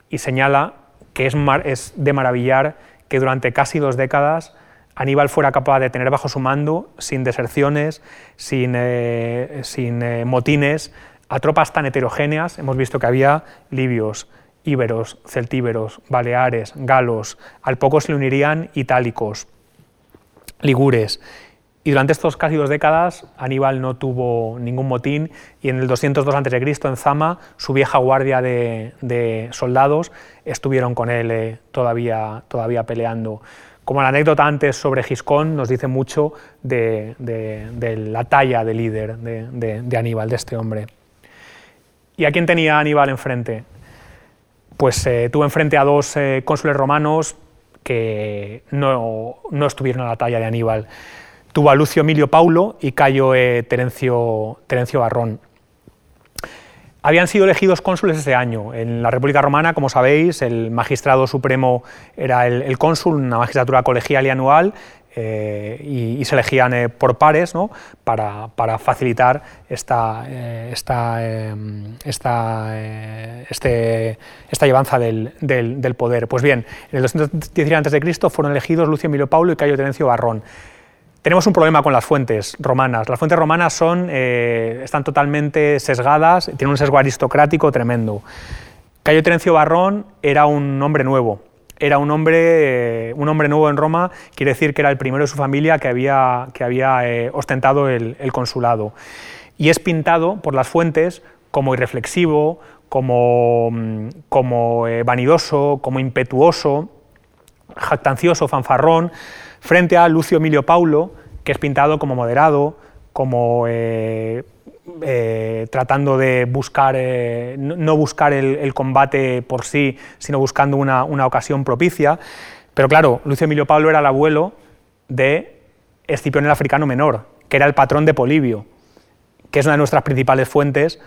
y señala que es de maravillar que durante casi dos décadas Aníbal fuera capaz de tener bajo su mando, sin deserciones, sin, eh, eh, motines, a tropas tan heterogéneas. Hemos visto que había libios, íberos, celtíberos, baleares, galos, al poco se le unirían itálicos, ligures. Y durante estos casi dos décadas Aníbal no tuvo ningún motín y en el 202 a.C. en Zama su vieja guardia de, soldados estuvieron con él eh, todavía, todavía peleando. Como la anécdota antes sobre Giscón nos dice mucho de, la talla de líder de, Aníbal, de este hombre. ¿Y a quién tenía Aníbal enfrente? Pues eh, tuvo enfrente a dos eh, cónsules romanos que no, estuvieron a la talla de Aníbal. Tuvo a Lucio Emilio Paulo y Cayo eh, Terencio, Terencio Barrón habían sido elegidos cónsules ese año. En la República Romana, como sabéis, el magistrado supremo era el, cónsul, una magistratura colegial y anual, eh, y, se elegían eh, por pares ¿no? para, facilitar esta, eh, esta, esta, este, esta llevanza del, del, poder. Pues bien, en el 217 a.C. fueron elegidos Lucio Emilio Paulo y Cayo Terencio Barrón. Tenemos un problema con las fuentes romanas. Las fuentes romanas son, eh, están totalmente sesgadas, tienen un sesgo aristocrático tremendo. Cayo Terencio Barrón era un hombre nuevo, era un hombre, eh, un hombre nuevo en Roma, quiere decir que era el primero de su familia que había, que había eh, ostentado el, consulado. Y es pintado por las fuentes como irreflexivo, como, mm, como vanidoso, como impetuoso, jactancioso, fanfarrón frente a Lucio Emilio Paulo, que es pintado como moderado, como eh, eh, tratando de buscar, eh, no buscar el, combate por sí, sino buscando una, ocasión propicia. Pero claro, Lucio Emilio Paulo era el abuelo de Escipión el Africano Menor, que era el patrón de Polibio, que es una de nuestras principales fuentes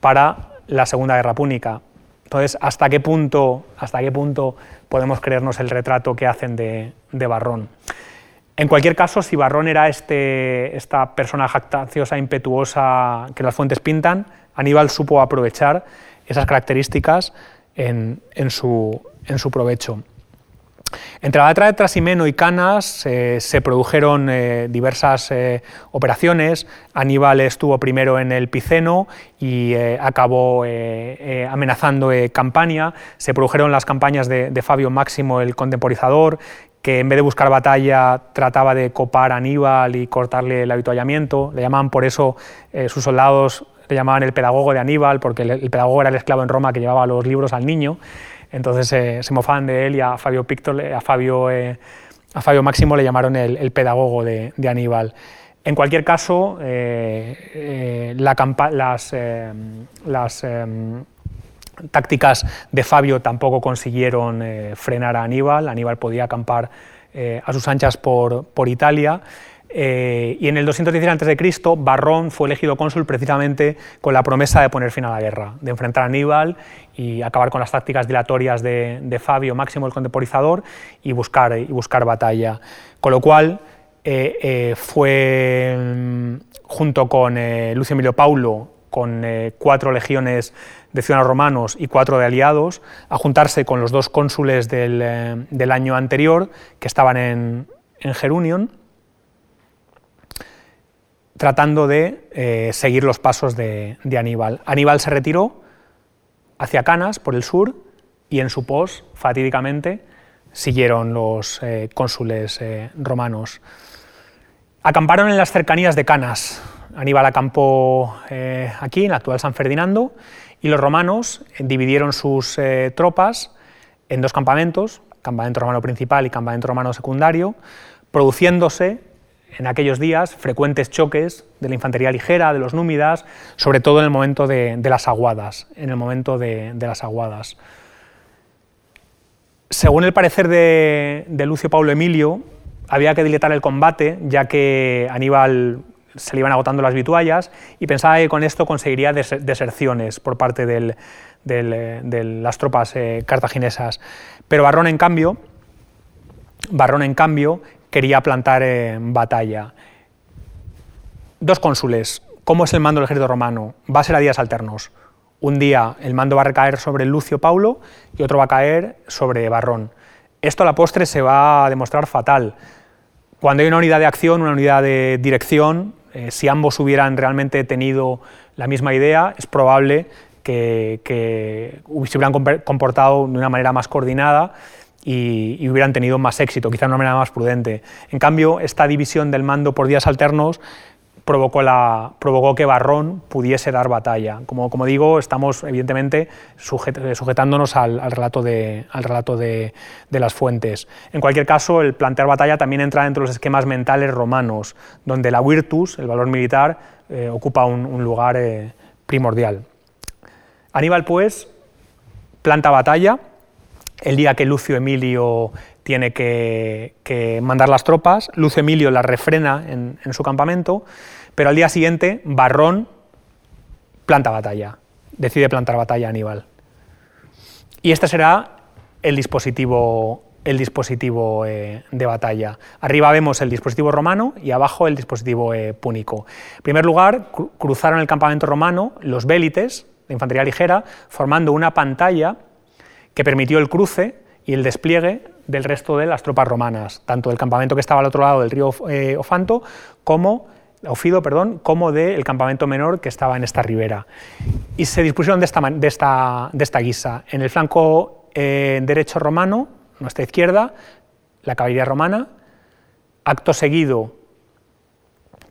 para la Segunda Guerra Púnica. Entonces, ¿hasta qué punto, hasta qué punto podemos creernos el retrato que hacen de, Barrón. En cualquier caso, si Barrón era este, esta persona jactanciosa, impetuosa que las fuentes pintan, Aníbal supo aprovechar esas características en, su, en su provecho. Entre la de Trasimeno y Canas eh, se produjeron eh, diversas eh, operaciones. Aníbal estuvo primero en el Piceno y acabó amenazando Campania. Se produjeron las campañas de, Fabio Máximo, el contemporizador, que en vez de buscar batalla trataba de copar a Aníbal y cortarle el habituallamiento. Le llamaban por eso sus soldados, le llamaban el pedagogo de Aníbal, porque el pedagogo era el esclavo en Roma que llevaba los libros al niño. Entonces eh, se mofaban de él y a Fabio, Pictor, a Fabio, eh, a Fabio Máximo le llamaron el, pedagogo de, Aníbal. En cualquier caso, eh, las, las tácticas de Fabio tampoco consiguieron frenar a Aníbal. Aníbal podía acampar a sus anchas por, por Italia. Eh, y en el 216 a.C., Barrón fue elegido cónsul precisamente con la promesa de poner fin a la guerra, de enfrentar a Aníbal y acabar con las tácticas dilatorias de, Fabio Máximo el contemporizador y buscar, y buscar batalla. Con lo cual eh, eh, fue mm, junto con Lucio Emilio Paulo, con cuatro legiones de ciudadanos romanos y cuatro de aliados, a juntarse con los dos cónsules del, año anterior que estaban en, en Gerunion, tratando de eh, seguir los pasos de, Aníbal. Aníbal se retiró hacia Canas por el sur y en su pos, fatídicamente, siguieron los eh, cónsules romanos. Acamparon en las cercanías de Canas. Aníbal acampó aquí, en la actual San Ferdinando, y los romanos dividieron sus tropas en dos campamentos, campamento romano principal y campamento romano secundario, produciéndose en aquellos días frecuentes choques de la infantería ligera, de los númidas, sobre todo en el momento de, las aguadas, en el momento de, las aguadas. Según el parecer de, Lucio Paulo Emilio, había que dilatar el combate, ya que Aníbal se le iban agotando las vituallas y pensaba que con esto conseguiría deserciones por parte de las tropas eh, cartaginesas. Pero Barrón, en cambio, Barrón, en cambio, quería plantar en batalla. Dos cónsules. ¿Cómo es el mando del ejército romano? Va a ser a días alternos. Un día el mando va a recaer sobre Lucio Paulo y otro va a caer sobre Barrón. Esto a la postre se va a demostrar fatal. Cuando hay una unidad de acción, una unidad de dirección, eh, si ambos hubieran realmente tenido la misma idea, es probable que, se hubieran comportado de una manera más coordinada y, hubieran tenido más éxito, quizá de una manera más prudente. En cambio, esta división del mando por días alternos provocó, la, provocó que Barrón pudiese dar batalla. Como, digo, estamos evidentemente sujetándonos al, relato, de, al relato de, las fuentes. En cualquier caso, el plantear batalla también entra dentro de los esquemas mentales romanos, donde la virtus, el valor militar, eh, ocupa un, lugar eh, primordial. Aníbal, pues, planta batalla el día que Lucio Emilio tiene que, mandar las tropas. Lucio Emilio las refrena en, su campamento, pero al día siguiente Barrón planta batalla, decide plantar batalla a Aníbal. Y este será el dispositivo, el dispositivo eh, de batalla. Arriba vemos el dispositivo romano y abajo el dispositivo eh, púnico. En primer lugar, cruzaron el campamento romano los vélites, de infantería ligera, formando una pantalla que permitió el cruce y el despliegue del resto de las tropas romanas, tanto del campamento que estaba al otro lado del río eh, Ofanto como Ofido, perdón, como del campamento menor que estaba en esta ribera. Y se dispusieron de esta, de esta, de esta guisa. En el flanco eh, derecho romano, nuestra izquierda, la caballería romana, acto seguido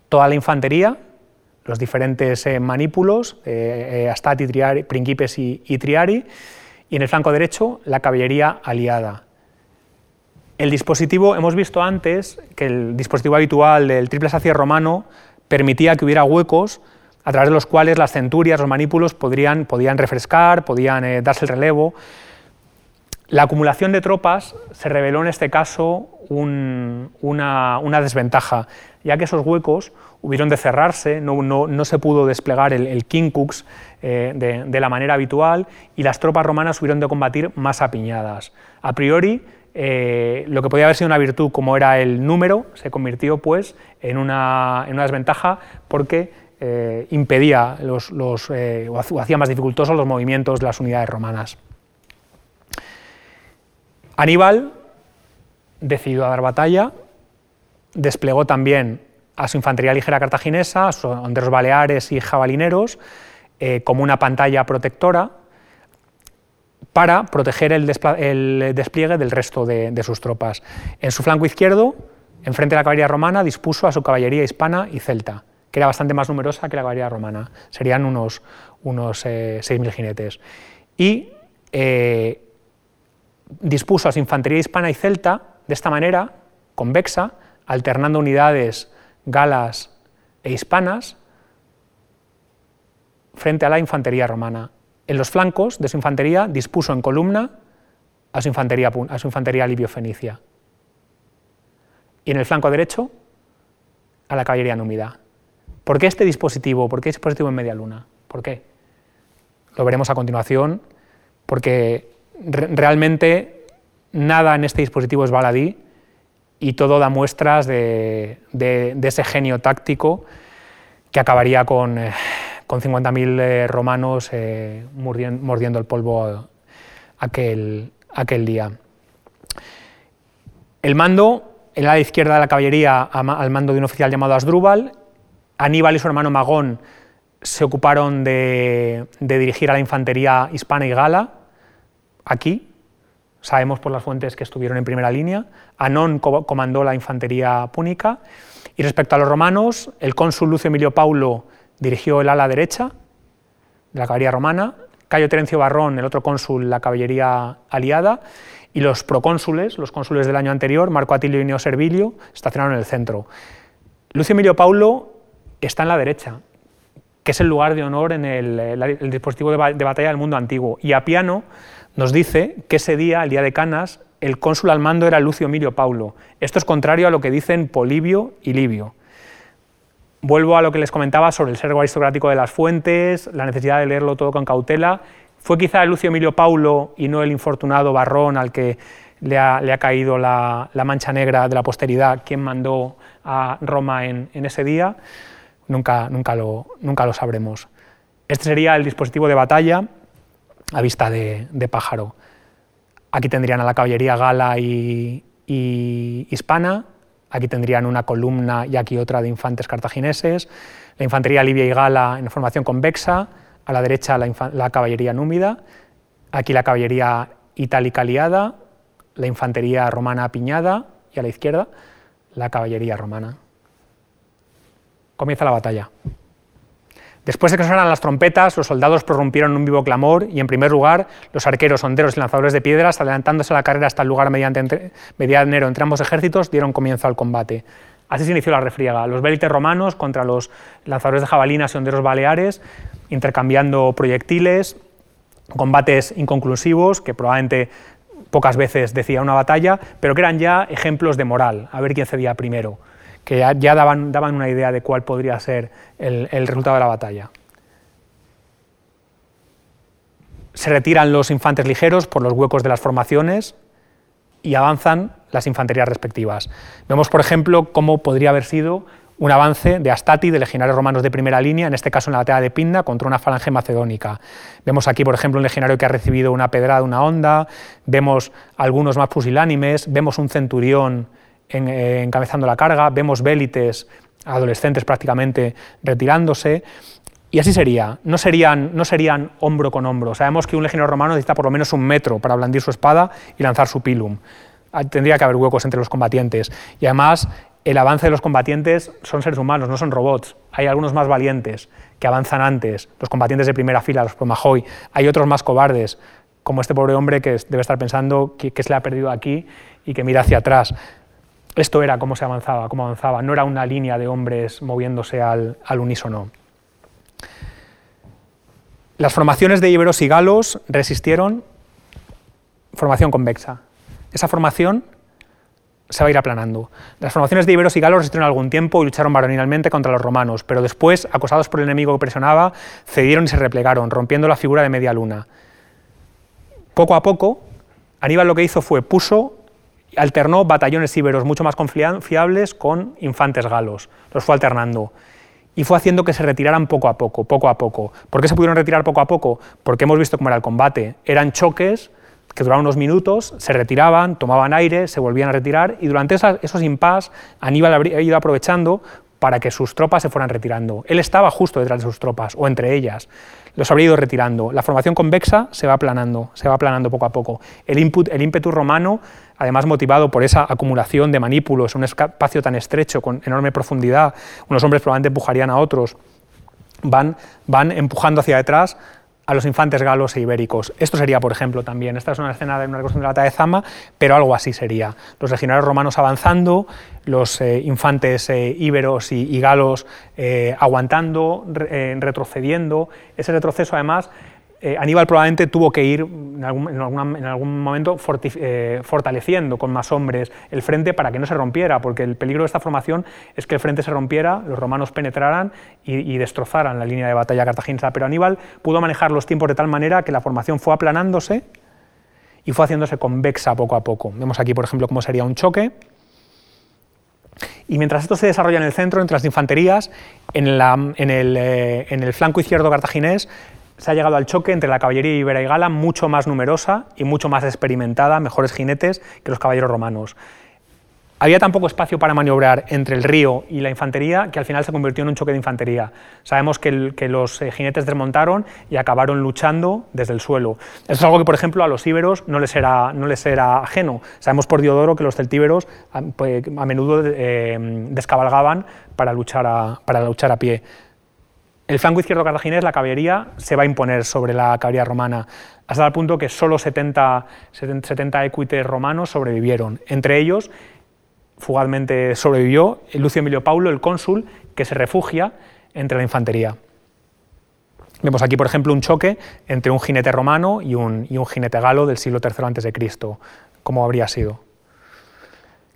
toda la infantería, los diferentes eh, manípulos, eh, Astati, triari, Principes y, Triari, y en el flanco derecho la caballería aliada. El dispositivo, hemos visto antes que el dispositivo habitual del triple sacier romano permitía que hubiera huecos a través de los cuales las centurias, los manípulos podrían, podían refrescar, podían eh, darse el relevo. La acumulación de tropas se reveló en este caso una, desventaja, ya que esos huecos hubieron de cerrarse, no, se pudo desplegar el, el Kinkux eh, de, la manera habitual y las tropas romanas hubieron de combatir más apiñadas. A priori, eh, lo que podía haber sido una virtud como era el número se convirtió pues, en, una, desventaja porque eh, impedía los, o hacía más dificultosos los movimientos de las unidades romanas. Aníbal decidió dar batalla, desplegó también a su infantería ligera cartaginesa, a sus baleares y jabalineros, eh, como una pantalla protectora para proteger el, despliegue del resto de, sus tropas. En su flanco izquierdo, enfrente de la caballería romana, dispuso a su caballería hispana y celta, que era bastante más numerosa que la caballería romana, serían unos, unos 6.000 eh, jinetes. Y eh, dispuso a su infantería hispana y celta de esta manera, convexa, alternando unidades galas e hispanas frente a la infantería romana. En los flancos de su infantería dispuso en columna a su infantería, libio-fenicia. Y en el flanco derecho a la caballería númida. ¿Por qué este dispositivo? ¿Por qué este dispositivo en media luna? ¿Por qué? Lo veremos a continuación, porque realmente nada en este dispositivo es baladí y todo da muestras de, ese genio táctico que acabaría con, eh, con 50.000 eh, romanos eh, mordiendo, el polvo aquel, aquel día. El mando en la izquierda de la caballería al mando de un oficial llamado Asdrúbal. Aníbal y su hermano Magón se ocuparon de, dirigir a la infantería hispana y gala, aquí, sabemos por las fuentes que estuvieron en primera línea. Anón comandó la infantería púnica. Y respecto a los romanos, el cónsul Lucio Emilio Paulo dirigió el ala derecha de la caballería romana, Cayo Terencio Barrón, el otro cónsul, la caballería aliada, y los procónsules, los cónsules del año anterior, Marco Atilio y Neo Servilio, estacionaron en el centro. Lucio Emilio Paulo está en la derecha, que es el lugar de honor en el, dispositivo de, batalla del mundo antiguo. Y Apiano nos dice que ese día, el día de Canas, el cónsul al mando era Lucio Emilio Paulo. Esto es contrario a lo que dicen Polibio y Livio. Vuelvo a lo que les comentaba sobre el servo aristocrático de las fuentes, la necesidad de leerlo todo con cautela. Fue quizá Lucio Emilio Paulo y no el infortunado Barrón al que le ha, caído la, mancha negra de la posteridad quien mandó a Roma en, ese día. Nunca, nunca, lo, nunca lo sabremos. Este sería el dispositivo de batalla a vista de, pájaro. Aquí tendrían a la caballería gala y hispana, Aquí tendrían una columna y aquí otra de infantes cartagineses, la infantería libia y gala en formación convexa, a la derecha la, caballería númida, aquí la caballería itálica aliada, la infantería romana apiñada y a la izquierda la caballería romana. Comienza la batalla. Después de que sonaran las trompetas, los soldados prorrumpieron en un vivo clamor y, en primer lugar, los arqueros, honderos y lanzadores de piedras, adelantándose a la carrera hasta el lugar mediante medianero entre ambos ejércitos, dieron comienzo al combate. Así se inició la refriega. Los vélites romanos contra los lanzadores de jabalinas y honderos baleares, intercambiando proyectiles, combates inconclusivos que probablemente pocas veces decía una batalla, pero que eran ya ejemplos de moral, a ver quién cedía primero que ya, daban, una idea de cuál podría ser el, resultado de la batalla. Se retiran los infantes ligeros por los huecos de las formaciones y avanzan las infanterías respectivas. Vemos, por ejemplo, cómo podría haber sido un avance de Astati, de legionarios romanos de primera línea, en este caso en la batalla de Pinda, contra una falange macedónica. Vemos aquí, por ejemplo, un legionario que ha recibido una pedrada, una onda, vemos algunos más pusilánimes, vemos un centurión eh, encabezando la carga, vemos vélites adolescentes prácticamente retirándose, y así sería, no serían, no serían hombro con hombro. Sabemos que un legionario romano necesita por lo menos un metro para blandir su espada y lanzar su pilum. Ah, tendría que haber huecos entre los combatientes. Y además, el avance de los combatientes son seres humanos, no son robots. Hay algunos más valientes que avanzan antes, los combatientes de primera fila, los Promajoy. Hay otros más cobardes, como este pobre hombre que debe estar pensando que, que se le ha perdido aquí y que mira hacia atrás. Esto era cómo se avanzaba, cómo avanzaba, no era una línea de hombres moviéndose al, unísono. Las formaciones de iberos y galos resistieron formación convexa. Esa formación se va a ir aplanando. Las formaciones de iberos y galos resistieron algún tiempo y lucharon varonilmente contra los romanos, pero después, acosados por el enemigo que presionaba, cedieron y se replegaron, rompiendo la figura de media luna. Poco a poco, Aníbal lo que hizo fue puso alternó batallones íberos mucho más confiables con infantes galos, los fue alternando. Y fue haciendo que se retiraran poco a poco, poco a poco. ¿Por qué se pudieron retirar poco a poco? Porque hemos visto cómo era el combate. Eran choques que duraban unos minutos, se retiraban, tomaban aire, se volvían a retirar y durante esos impas Aníbal había ido aprovechando para que sus tropas se fueran retirando. Él estaba justo detrás de sus tropas, o entre ellas. Los habría ido retirando. La formación convexa se va aplanando, se va aplanando poco a poco. El, input, el ímpetu romano, además motivado por esa acumulación de manípulos, un espacio tan estrecho, con enorme profundidad, unos hombres probablemente empujarían a otros, van, van empujando hacia detrás a los infantes galos e ibéricos. Esto sería, por ejemplo, también, esta es una escena de una reconstrucción de la batalla de Zama, pero algo así sería. Los legionarios romanos avanzando, los eh, infantes eh, íberos y, galos eh, aguantando, retrocediendo. Ese retroceso, además, eh, Aníbal probablemente tuvo que ir en algún, momento eh, fortaleciendo con más hombres el frente para que no se rompiera, porque el peligro de esta formación es que el frente se rompiera, los romanos penetraran y, destrozaran la línea de batalla cartaginesa. Pero Aníbal pudo manejar los tiempos de tal manera que la formación fue aplanándose y fue haciéndose convexa poco a poco. Vemos aquí, por ejemplo, cómo sería un choque. Y mientras esto se desarrolla en el centro, entre las infanterías, en, eh, en el flanco izquierdo cartaginés, se ha llegado al choque entre la caballería ibera y gala, mucho más numerosa y mucho más experimentada, mejores jinetes que los caballeros romanos. Había tan poco espacio para maniobrar entre el río y la infantería que al final se convirtió en un choque de infantería. Sabemos que, los eh, jinetes desmontaron y acabaron luchando desde el suelo. Eso es algo que, por ejemplo, a los íberos no les era, no les era ajeno. Sabemos por Diodoro que los celtíberos a, pues, menudo eh, descabalgaban para luchar, a, para luchar a pie. El flanco izquierdo cartaginés, la caballería, se va a imponer sobre la caballería romana, hasta el punto que solo 70, 70 equites romanos sobrevivieron. Entre ellos fugazmente sobrevivió Lucio Emilio Paulo, el cónsul, que se refugia entre la infantería. Vemos aquí, por ejemplo, un choque entre un jinete romano y un, jinete galo del siglo III a.C., como habría sido.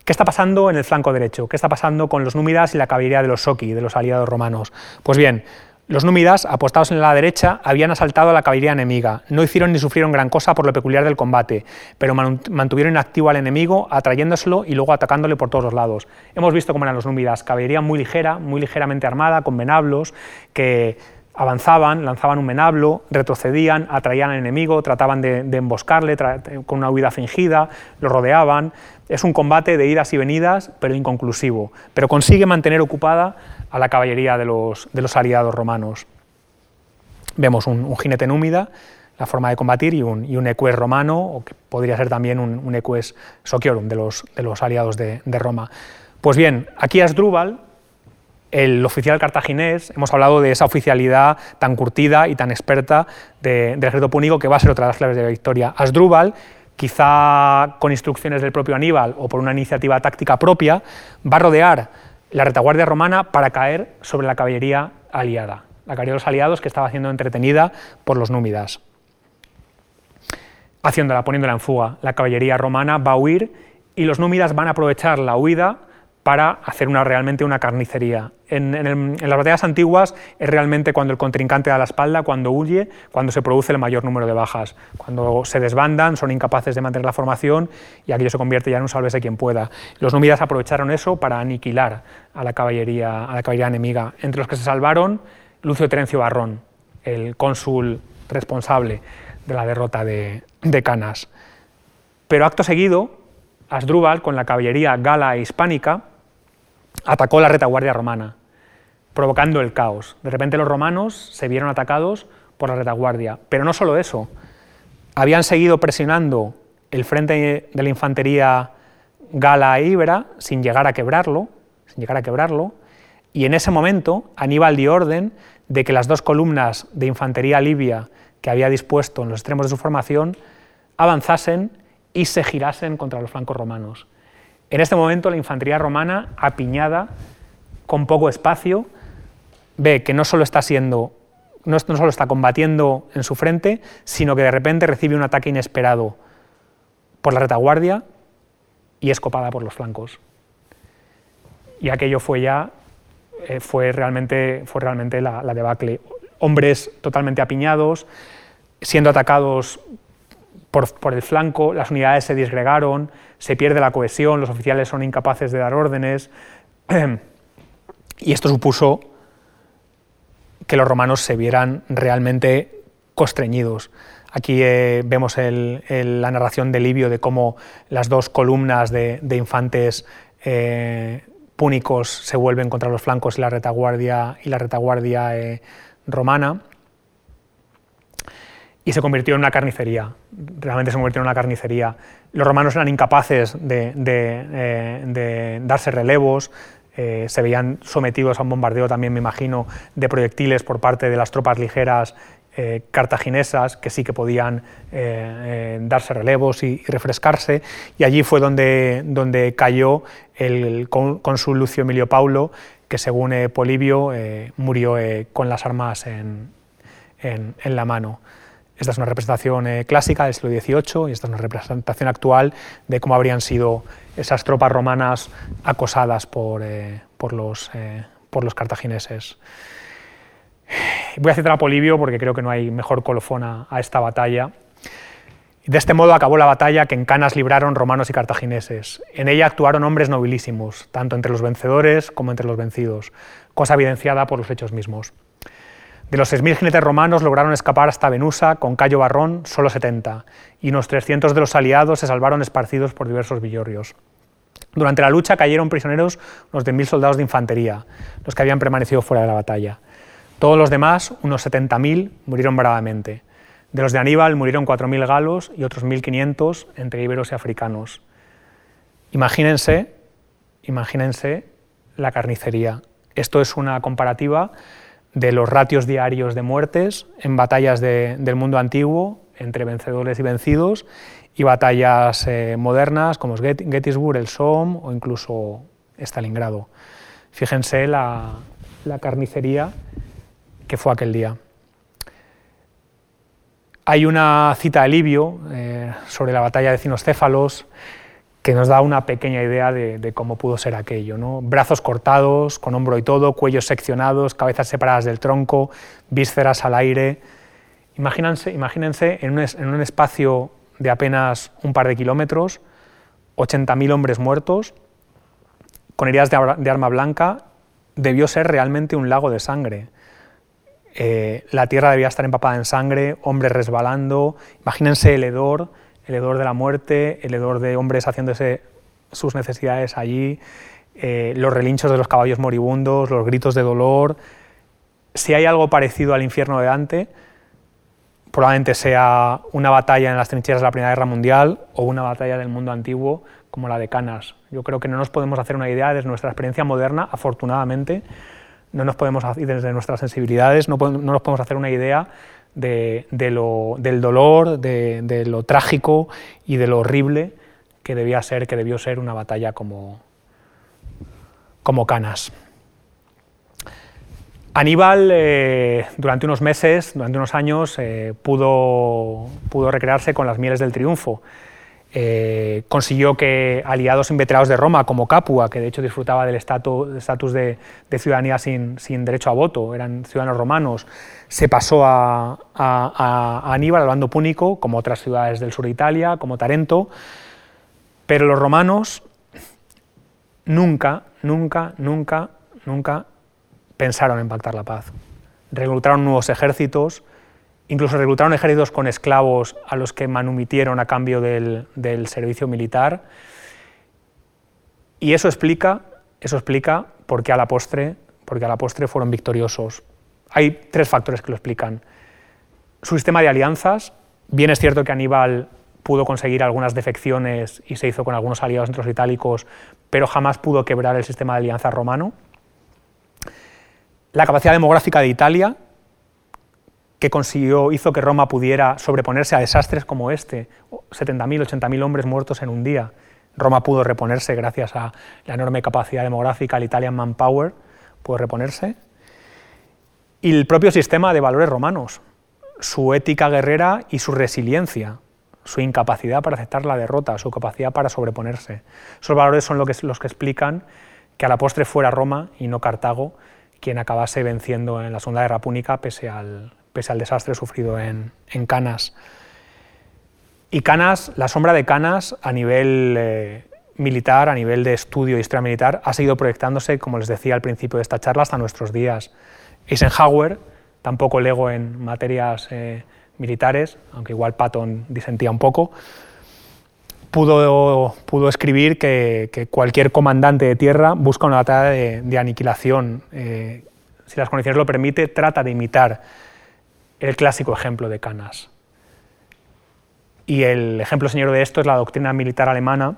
¿Qué está pasando en el flanco derecho? ¿Qué está pasando con los númidas y la caballería de los Soki, de los aliados romanos? Pues bien, los númidas, apostados en la derecha, habían asaltado a la caballería enemiga. No hicieron ni sufrieron gran cosa por lo peculiar del combate, pero mantuvieron inactivo al enemigo, atrayéndoselo y luego atacándole por todos los lados. Hemos visto cómo eran los númidas, caballería muy ligera, muy ligeramente armada, con venablos, que avanzaban, lanzaban un venablo, retrocedían, atraían al enemigo, trataban de, emboscarle con una huida fingida, lo rodeaban. Es un combate de idas y venidas, pero inconclusivo, pero consigue mantener ocupada a la caballería de los, aliados romanos. Vemos un, jinete númida, la forma de combatir, y un, y eques romano, o que podría ser también un, un eques sociorum de los, de los aliados de, Roma. Pues bien, aquí Asdrúbal, el oficial cartaginés, hemos hablado de esa oficialidad tan curtida y tan experta del ejército púnico que va a ser otra de las claves de la victoria. Asdrúbal, quizá con instrucciones del propio Aníbal o por una iniciativa táctica propia, va a rodear la retaguardia romana para caer sobre la caballería aliada, la caballería de los aliados que estaba siendo entretenida por los númidas. Haciéndola, poniéndola en fuga, la caballería romana va a huir y los númidas van a aprovechar la huida para hacer una, realmente una carnicería. En, las batallas antiguas es realmente cuando el contrincante da la espalda, cuando huye, cuando se produce el mayor número de bajas. Cuando se desbandan, son incapaces de mantener la formación y aquello se convierte ya en un sálvese quien pueda. Los númidas aprovecharon eso para aniquilar a la caballería, a la caballería enemiga. Entre los que se salvaron, Lucio Terencio Barrón, el cónsul responsable de la derrota de, de Canas. Pero acto seguido, Asdrúbal, con la caballería gala e hispánica, atacó la retaguardia romana, provocando el caos. De repente los romanos se vieron atacados por la retaguardia. Pero no solo eso, habían seguido presionando el frente de la infantería gala e íbera sin llegar a quebrarlo, sin llegar a quebrarlo, y en ese momento Aníbal dio orden de que las dos columnas de infantería libia que había dispuesto en los extremos de su formación avanzasen y se girasen contra los flancos romanos. En este momento la infantería romana, apiñada, con poco espacio, ve que no solo está siendo no, solo está combatiendo en su frente, sino que de repente recibe un ataque inesperado por la retaguardia y es copada por los flancos. Y aquello fue ya, eh, fue realmente, fue realmente la, la, debacle. Hombres totalmente apiñados, siendo atacados por, el flanco, las unidades se disgregaron, se pierde la cohesión, los oficiales son incapaces de dar órdenes, y esto supuso que los romanos se vieran realmente constreñidos. Aquí eh, vemos la narración de Livio de cómo las dos columnas de, infantes eh, púnicos se vuelven contra los flancos y la retaguardia, y la retaguardia eh, romana y se convirtió en una carnicería. Realmente se convirtió en una carnicería. Los romanos eran incapaces de, darse relevos, eh, se veían sometidos a un bombardeo también, me imagino, de proyectiles por parte de las tropas ligeras eh, cartaginesas, que sí que podían darse relevos y, refrescarse. Y allí fue donde, donde cayó el cónsul Lucio Emilio Paulo, que según Polibio murió con las armas en, en la mano. Esta es una representación eh, clásica del siglo XVIII y esta es una representación actual de cómo habrían sido esas tropas romanas acosadas por, eh, por, los, eh, por los cartagineses. Voy a citar a Polibio porque creo que no hay mejor colofón a, esta batalla. De este modo acabó la batalla que en Canas libraron romanos y cartagineses. En ella actuaron hombres nobilísimos, tanto entre los vencedores como entre los vencidos, cosa evidenciada por los hechos mismos. De los 6.000 jinetes romanos lograron escapar hasta Venusa, con Cayo Barrón solo 70, y unos 300 de los aliados se salvaron esparcidos por diversos villorrios. Durante la lucha cayeron prisioneros unos 10.000 soldados de infantería, los que habían permanecido fuera de la batalla. Todos los demás, unos 70.000, murieron bravamente. De los de Aníbal murieron 4.000 galos y otros 1.500 entre íberos y africanos. Imagínense, imagínense la carnicería. Esto es una comparativa de los ratios diarios de muertes en batallas del mundo antiguo entre vencedores y vencidos y batallas eh, modernas como Gettysburg, el Somme o incluso Stalingrado. Fíjense la, carnicería que fue aquel día. Hay una cita de Livio eh, sobre la batalla de Cinocéfalos que nos da una pequeña idea de, cómo pudo ser aquello. ¿no? Brazos cortados, con hombro y todo, cuellos seccionados, cabezas separadas del tronco, vísceras al aire. Imagínense, imagínense en, un, espacio de apenas un par de kilómetros, 80.000 hombres muertos, con heridas de, arma blanca, debió ser realmente un lago de sangre. Eh, la tierra debía estar empapada en sangre, hombres resbalando, imagínense el hedor, el hedor de la muerte, el hedor de hombres haciéndose sus necesidades allí, eh, los relinchos de los caballos moribundos, los gritos de dolor. Si hay algo parecido al infierno de Dante, probablemente sea una batalla en las trincheras de la Primera Guerra Mundial o una batalla del mundo antiguo como la de Canas. Yo creo que no nos podemos hacer una idea desde nuestra experiencia moderna, afortunadamente, no nos podemos hacer desde nuestras sensibilidades, no, no nos podemos hacer una idea de, lo, del dolor, de, lo trágico y de lo horrible que debía ser, que debió ser una batalla como, como Canas. Aníbal, eh, durante unos meses, durante unos años, eh, pudo, pudo recrearse con las mieles del triunfo. Eh, consiguió que aliados inveterados de Roma, como Capua, que de hecho disfrutaba del estatus de, ciudadanía sin, derecho a voto, eran ciudadanos romanos, se pasó a, Aníbal, al bando púnico, como otras ciudades del sur de Italia, como Tarento, pero los romanos nunca, nunca, nunca, nunca pensaron en pactar la paz. Reclutaron nuevos ejércitos, Incluso reclutaron ejércitos con esclavos a los que manumitieron a cambio del, servicio militar. Y eso explica, eso explica por qué a la postre, porque a la postre fueron victoriosos. Hay tres factores que lo explican. Su sistema de alianzas, bien es cierto que Aníbal pudo conseguir algunas defecciones y se hizo con algunos aliados entre los itálicos, pero jamás pudo quebrar el sistema de alianza romano. La capacidad demográfica de Italia, que consiguió, hizo que Roma pudiera sobreponerse a desastres como este, 70.000, 80.000 hombres muertos en un día. Roma pudo reponerse gracias a la enorme capacidad demográfica, el Italian Manpower pudo reponerse. Y el propio sistema de valores romanos, su ética guerrera y su resiliencia, su incapacidad para aceptar la derrota, su capacidad para sobreponerse. Esos valores son los que explican que a la postre fuera Roma y no Cartago quien acabase venciendo en la Segunda Guerra Púnica pese al, pese al desastre sufrido en, Canas. Y Canas, la sombra de Canas a nivel eh, militar, a nivel de estudio de historia militar, ha seguido proyectándose, como les decía al principio de esta charla, hasta nuestros días. Eisenhower, tampoco lego en materias eh, militares, aunque igual Patton disentía un poco, pudo, pudo escribir que, cualquier comandante de tierra busca una batalla de, aniquilación. Eh, si las condiciones lo permiten, trata de imitar el clásico ejemplo de Canas. Y el ejemplo señor de esto es la doctrina militar alemana,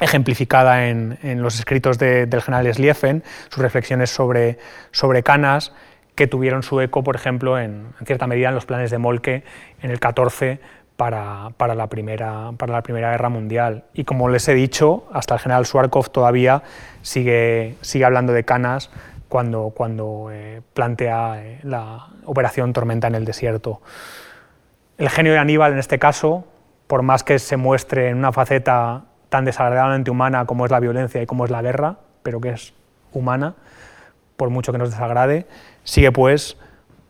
ejemplificada en, los escritos del general Schlieffen, sus reflexiones sobre, sobre Canas, que tuvieron su eco, por ejemplo, en, cierta medida en los planes de Molke en el 14 para, la primera, para la Primera Guerra Mundial. Y como les he dicho, hasta el general Schwarzkopf todavía sigue, sigue hablando de Canas cuando, cuando eh, plantea eh, la operación Tormenta en el desierto. El genio de Aníbal, en este caso, por más que se muestre en una faceta tan desagradablemente humana como es la violencia y como es la guerra, pero que es humana, por mucho que nos desagrade, sigue pues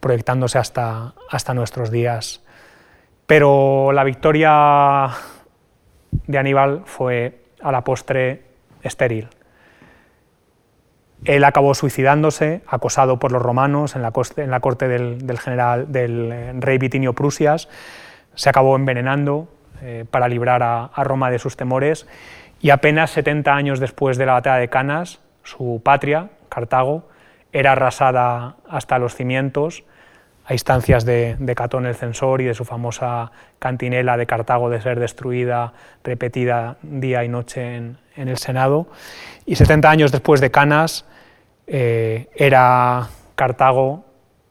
proyectándose hasta, hasta nuestros días. Pero la victoria de Aníbal fue a la postre estéril. Él acabó suicidándose, acosado por los romanos en la, corte del, general, del eh, rey Vitinio Prusias, se acabó envenenando eh, para librar a, Roma de sus temores Y apenas 70 años después de la batalla de Canas, su patria, Cartago, era arrasada hasta los cimientos, a instancias de, Catón el censor y de su famosa cantinela de Cartago de ser destruida, repetida día y noche en, el Senado. Y 70 años después de Canas, eh, era Cartago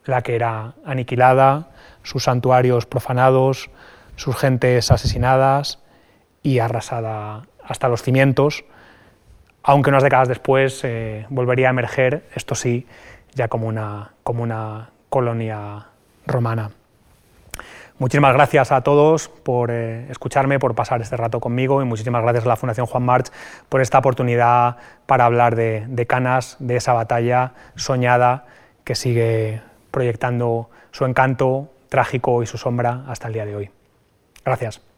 la que era aniquilada, sus santuarios profanados, sus gentes asesinadas y arrasada hasta los cimientos, aunque unas décadas después eh, volvería a emerger, esto sí, ya como una, como una colonia romana. Muchísimas gracias a todos por eh, escucharme, por pasar este rato conmigo y muchísimas gracias a la Fundación Juan March por esta oportunidad para hablar de, de Canas, de esa batalla soñada que sigue proyectando su encanto trágico y su sombra hasta el día de hoy. Gracias.